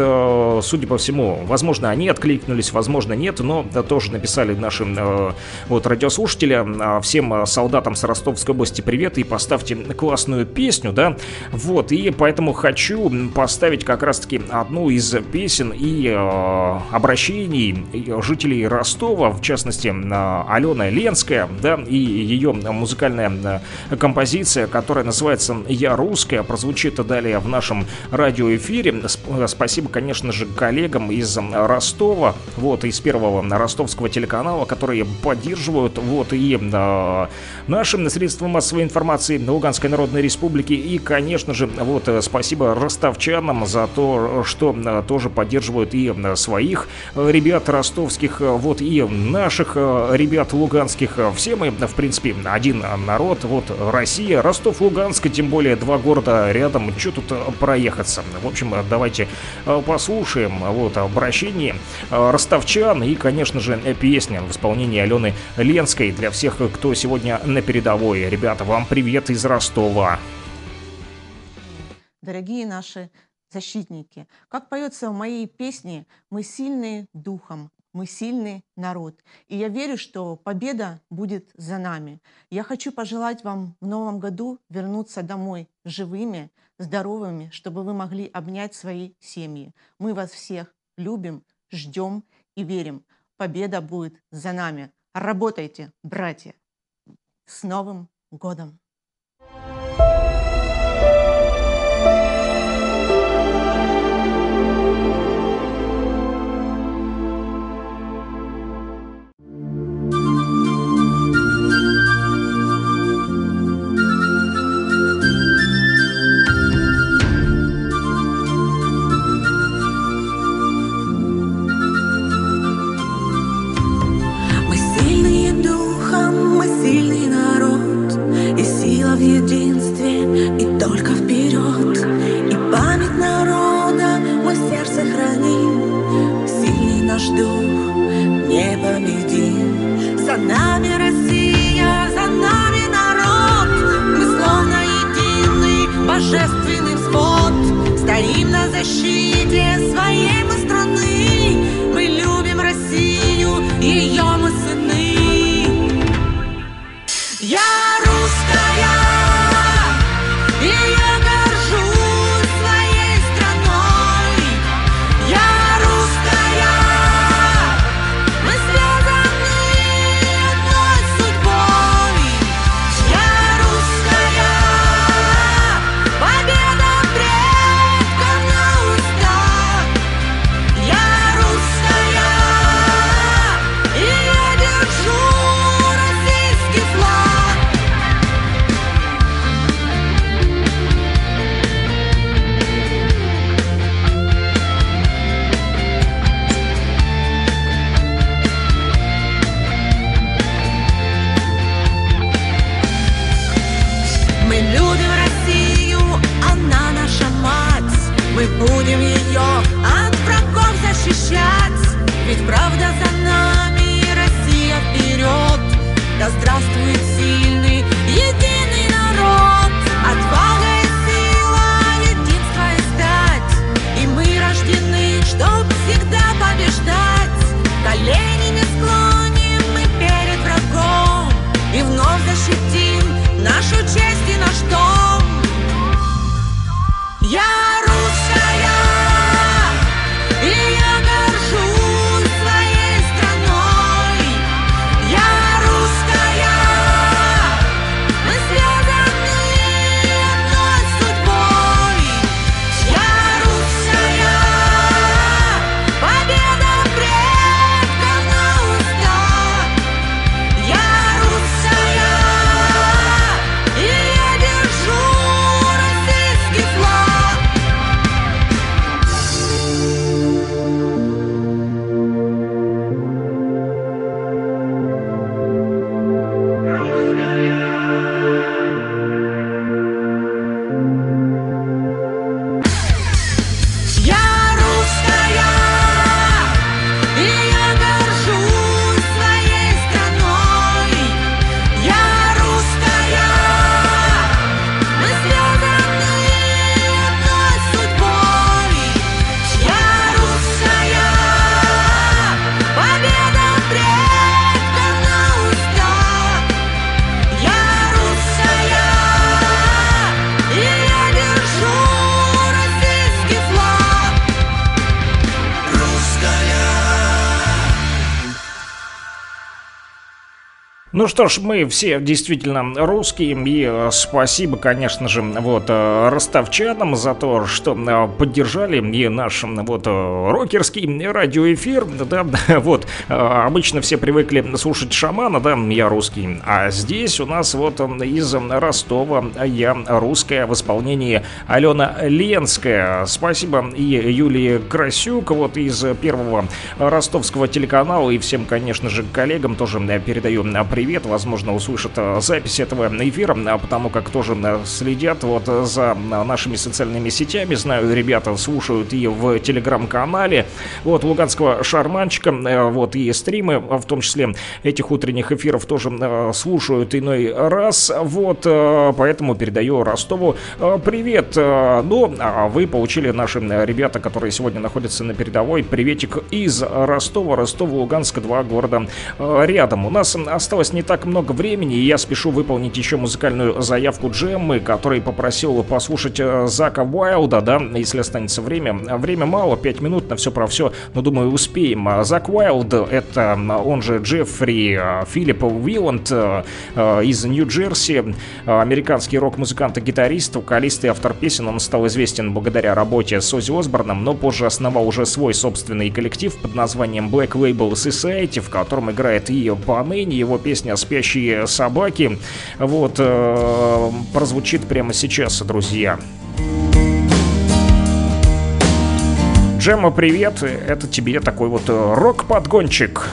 судя по всему, возможно, они откликнулись, возможно, нет, но тоже написали нашим вот радиослушателям, всем солдатам с Ростовской области привет. И поставьте классную песню, да, вот, и поэтому хочу поставить как раз-таки одну из песен и э, обращений жителей Ростова, в частности, э, Алена Ленская, да, и ее музыкальная э, композиция, которая называется «Я русская», прозвучит далее в нашем радиоэфире. Сп- Спасибо, конечно же, коллегам из э, Ростова, вот, из первого ростовского телеканала, которые поддерживают, вот, и э, нашим средствам массовой информации Луганской Народной Республики. И, конечно же, вот э, спасибо ростовчанам за то, что э, тоже поддерживают и э, своих ребят ростовских, вот и наших ребят луганских. Все мы, в принципе, один народ. Вот Россия, Ростов-Луганск, тем более два города рядом. Что тут проехаться? В общем, давайте послушаем вот обращение ростовчан и, конечно же, песня в исполнении Алены Ленской для всех, кто сегодня на передовой. Ребята, вам привет из Ростова. Дорогие наши защитники. Как поется в моей песне, мы сильны духом, мы сильный народ. И я верю, что победа будет за нами. Я хочу пожелать вам в новом году вернуться домой живыми, здоровыми, чтобы вы могли обнять свои семьи. Мы вас всех любим, ждем и верим. Победа будет за нами. Работайте, братья. С Новым годом! Мы наш дух непобедим За нами Россия, за нами народ. Мы словно единый божественный всход Стоим на защите Коленями склоним мы перед врагом. И вновь защитим нашу честь и наш дом. Я Ну что ж, мы все действительно русские, и э, спасибо, конечно же, вот э, ростовчанам за то, что э, поддержали и наш вот рокерский радиоэфир, да, [LAUGHS] вот, обычно все привыкли слушать шамана, да, я русский, а здесь у нас вот из Ростова я русская в исполнении Алена Ленская. Спасибо и Юлии Красюк, вот из первого ростовского телеканала, и всем, конечно же, коллегам тоже передаю э, привет, возможно, услышат э, запись этого эфира, э, потому как тоже э, следят вот за э, нашими социальными сетями, знаю, ребята слушают и в телеграм-канале, вот, Луганского шарманчика, вот, и стримы, э, в том числе этих утренних эфиров тоже слушают иной раз, вот, поэтому передаю Ростову привет, ну, а вы получили наши ребята, которые сегодня находятся на передовой, приветик из Ростова, Ростова-Луганска, два города рядом. У нас осталось не так много времени, и я спешу выполнить еще музыкальную заявку Джеммы, который попросил послушать э, Зака Уайлда, да, если останется время. Время мало, 5 минут на все про все, но думаю успеем. А Зак Уайлд, это он же Джеффри э, Филипп Уилланд э, из Нью-Джерси, американский рок-музыкант и гитарист, вокалист и автор песен. Он стал известен благодаря работе с Оззи Осборном, но позже основал уже свой собственный коллектив под названием Black Label Society, в котором играет и поныне его песня «Спящие собаки». Вот, э, прозвучит прямо сейчас, друзья. Джема, привет! Это тебе такой вот э, рок-подгончик.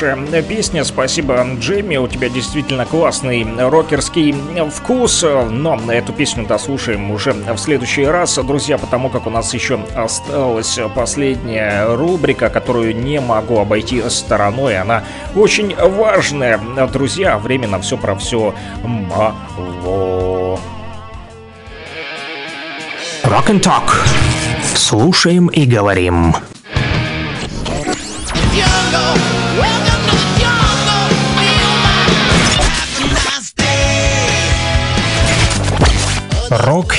Хорошая песня, спасибо, Джейми, у тебя действительно классный рокерский вкус, но эту песню дослушаем уже в следующий раз, друзья, потому как у нас еще осталась последняя рубрика, которую не могу обойти стороной, она очень важная, друзья, время на все про все мало. Rock and Talk. Слушаем и говорим.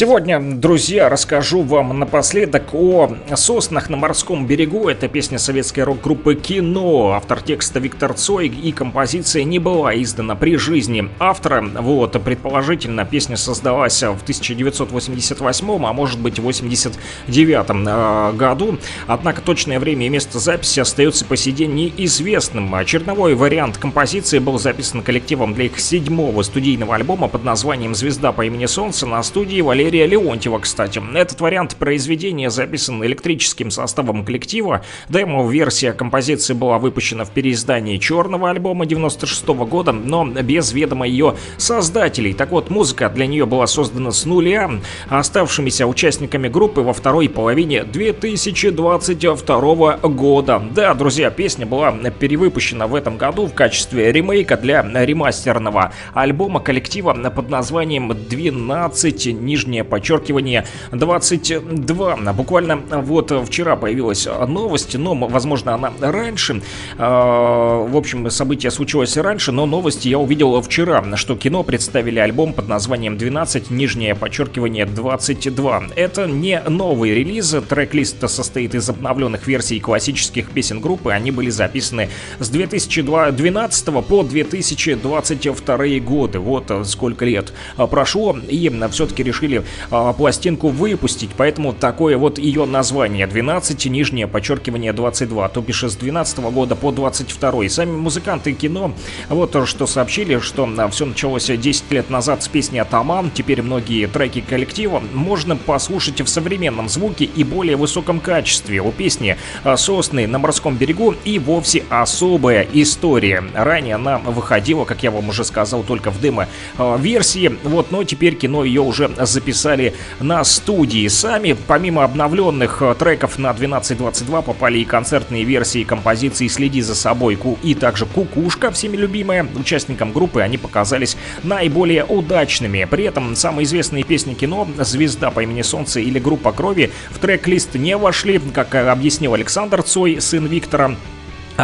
Сегодня, друзья, расскажу вам напоследок о соснах на морском берегу. Это песня советской рок-группы «Кино». Автор текста Виктор Цой и композиция не была издана при жизни автора. Вот, предположительно, песня создалась в 1988, а может быть 89 э, году. Однако точное время и место записи остается по сей день неизвестным. Черновой вариант композиции был записан коллективом для их седьмого студийного альбома под названием «Звезда по имени Солнце» на студии Валерия Леонтьева, кстати. Этот вариант произведения записан электрическим составом коллектива. Демо-версия композиции была выпущена в переиздании черного альбома 96 года, но без ведома ее создателей. Так вот, музыка для нее была создана с нуля, оставшимися участниками группы во второй половине 2022 года. Да, друзья, песня была перевыпущена в этом году в качестве ремейка для ремастерного альбома коллектива под названием 12 нижнее подчеркивание 22. Буквально вот вчера появилась новость, но, возможно, она раньше. А, В общем, событие случилось раньше, но новости я увидел вчера, что кино представили альбом под названием 12, нижнее подчеркивание 22. Это не новый релиз, трек-лист состоит из обновленных версий классических песен группы, они были записаны с 2012 по 2022 годы. Вот сколько лет прошло, и все-таки решили а, пластинку выпустить, поэтому такое вот ее название 12, нижнее подчеркивание 22, то бишь с 12 года по 22. И сами музыканты кино вот то, что сообщили, что все началось 10 лет назад с песни «Атаман», теперь многие треки коллектива можно послушать в современном звуке и более высоком качестве. У песни а, «Сосны на морском берегу» и вовсе особая история. Ранее она выходила, как я вам уже сказал, только в демо-версии, вот, но теперь кино ее уже записало записали на студии. Сами, помимо обновленных э, треков на 12.22, попали и концертные версии композиции «Следи за собой» Ку- и также «Кукушка», всеми любимая. Участникам группы они показались наиболее удачными. При этом самые известные песни кино «Звезда по имени Солнце» или «Группа крови» в трек-лист не вошли, как э, объяснил Александр Цой, сын Виктора.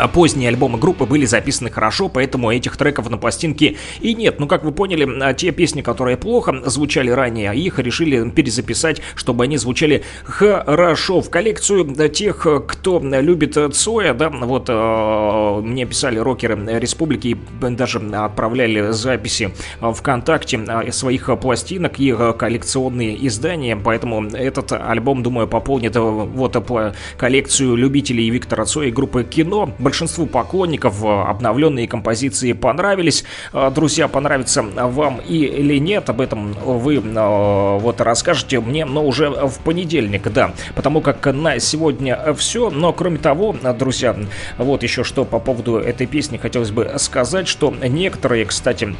А Поздние альбомы группы были записаны хорошо, поэтому этих треков на пластинке и нет. Ну, как вы поняли, а, те песни, которые плохо звучали ранее, их решили перезаписать, чтобы они звучали хорошо. В коллекцию тех, кто любит Цоя, да, вот э, мне писали рокеры Республики и даже отправляли записи ВКонтакте своих пластинок и коллекционные издания, поэтому этот альбом, думаю, пополнит вот э, коллекцию любителей Виктора Цоя и группы Кино. Большинству поклонников э, обновленные композиции понравились. Э, Друзья, понравится вам или нет, об этом вы э, вот расскажете мне, но уже в понедельник, да, потому как на сегодня все, но кроме того, друзья, вот еще что по поводу этой песни хотелось бы сказать, что некоторые, кстати,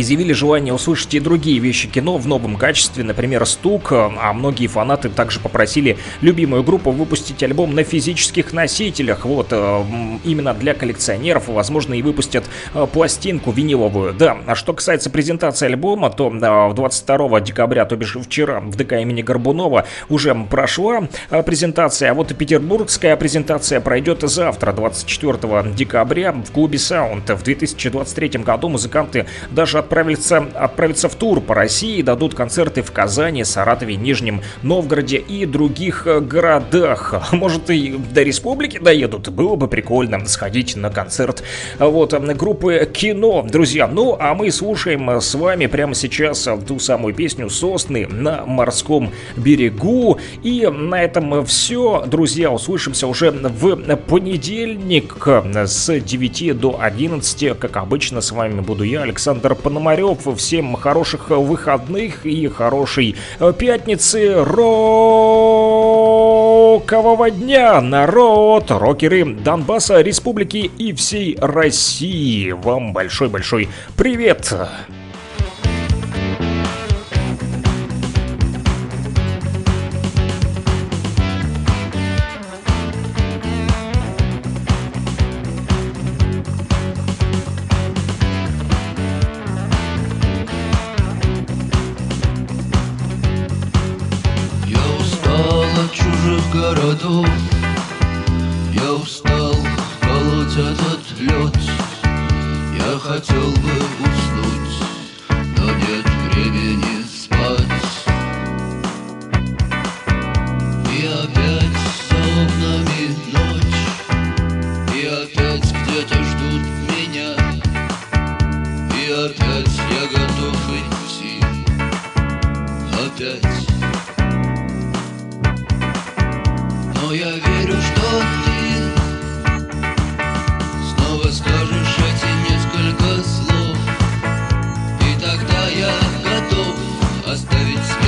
изъявили желание услышать и другие вещи кино в новом качестве, например, «Стук», а многие фанаты также попросили любимую группу выпустить альбом на физических носителях, вот, э, именно для коллекционеров, возможно, и выпустят э, пластинку виниловую, да. А что касается презентации альбома, то э, 22 декабря, то бишь вчера, в ДК имени Горбунова уже прошла э, презентация, а вот и петербургская презентация пройдет завтра, 24 декабря, в клубе «Саунд». В 2023 году музыканты даже отправятся, отправятся в тур по России, дадут концерты в Казани, Саратове, Нижнем Новгороде и других э, городах. А Может и до республики доедут, было бы прикольно сходить на концерт вот э, группы кино, друзья. Ну, а мы слушаем э, с вами прямо сейчас ту самую песню «Сосны на морском берегу». И на этом все, друзья, услышимся уже в понедельник с 9 до 11. Как обычно, с вами буду я, Александр Пономарев. Всем хороших выходных и хорошей э, пятницы. Рокового дня, народ, рокеры Донбасса, республики и всей России. Вам большой-большой привет! Я Оставить